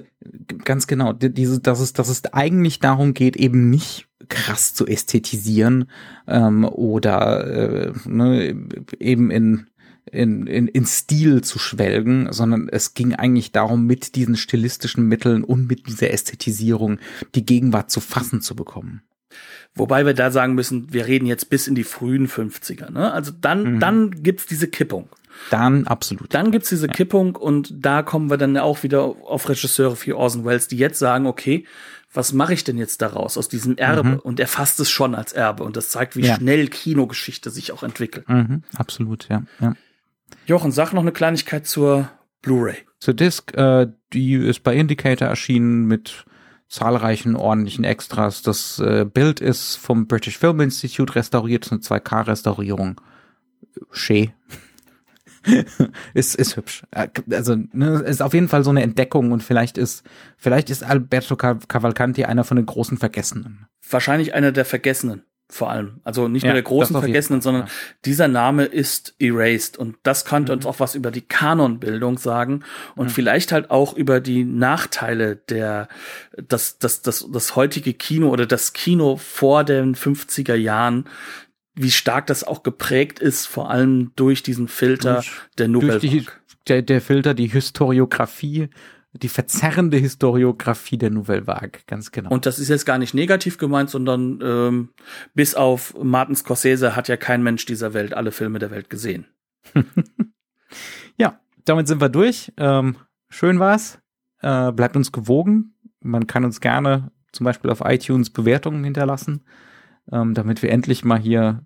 ganz genau, diese, dass es, dass es eigentlich darum geht, eben nicht krass zu ästhetisieren ähm, oder äh, ne, eben in in, in, in Stil zu schwelgen, sondern es ging eigentlich darum, mit diesen stilistischen Mitteln und mit dieser Ästhetisierung die Gegenwart zu fassen zu bekommen. Wobei wir da sagen müssen, wir reden jetzt bis in die frühen 50er. Ne? Also dann, mhm. dann gibt's diese Kippung. Dann absolut. Dann gibt's diese ja. Kippung und da kommen wir dann auch wieder auf Regisseure wie Orson Welles, die jetzt sagen, okay, was mache ich denn jetzt daraus aus diesem Erbe? Mhm. Und er fasst es schon als Erbe und das zeigt, wie ja. schnell Kinogeschichte sich auch entwickelt. Mhm. Absolut, ja. ja. Jochen, sag noch eine Kleinigkeit zur Blu-ray. Zur Disc, äh, die ist bei Indicator erschienen mit zahlreichen ordentlichen Extras. Das äh, Bild ist vom British Film Institute restauriert, eine 2K-Restaurierung. Schee. ist, ist hübsch. Äh, also, ne, ist auf jeden Fall so eine Entdeckung und vielleicht ist, vielleicht ist Alberto Cavalcanti einer von den großen Vergessenen. Wahrscheinlich einer der Vergessenen vor allem. Also nicht ja, nur der großen Vergessenen, sondern ja. dieser Name ist erased. Und das könnte mhm. uns auch was über die Kanonbildung sagen und mhm. vielleicht halt auch über die Nachteile der, das, das, das, das heutige Kino oder das Kino vor den 50er Jahren, wie stark das auch geprägt ist, vor allem durch diesen Filter durch, der die, der, der Filter, die Historiografie die verzerrende Historiografie der Nouvelle Vague, ganz genau. Und das ist jetzt gar nicht negativ gemeint, sondern ähm, bis auf Martin Scorsese hat ja kein Mensch dieser Welt alle Filme der Welt gesehen. ja, damit sind wir durch. Ähm, schön war's. Äh, bleibt uns gewogen. Man kann uns gerne zum Beispiel auf iTunes Bewertungen hinterlassen, ähm, damit wir endlich mal hier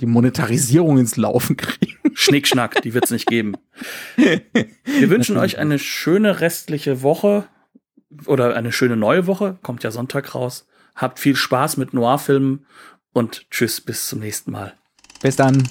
die Monetarisierung ins Laufen kriegen. Schnickschnack, die wird's nicht geben. Wir wünschen euch eine schöne restliche Woche oder eine schöne neue Woche. Kommt ja Sonntag raus. Habt viel Spaß mit Noir-Filmen und tschüss, bis zum nächsten Mal. Bis dann.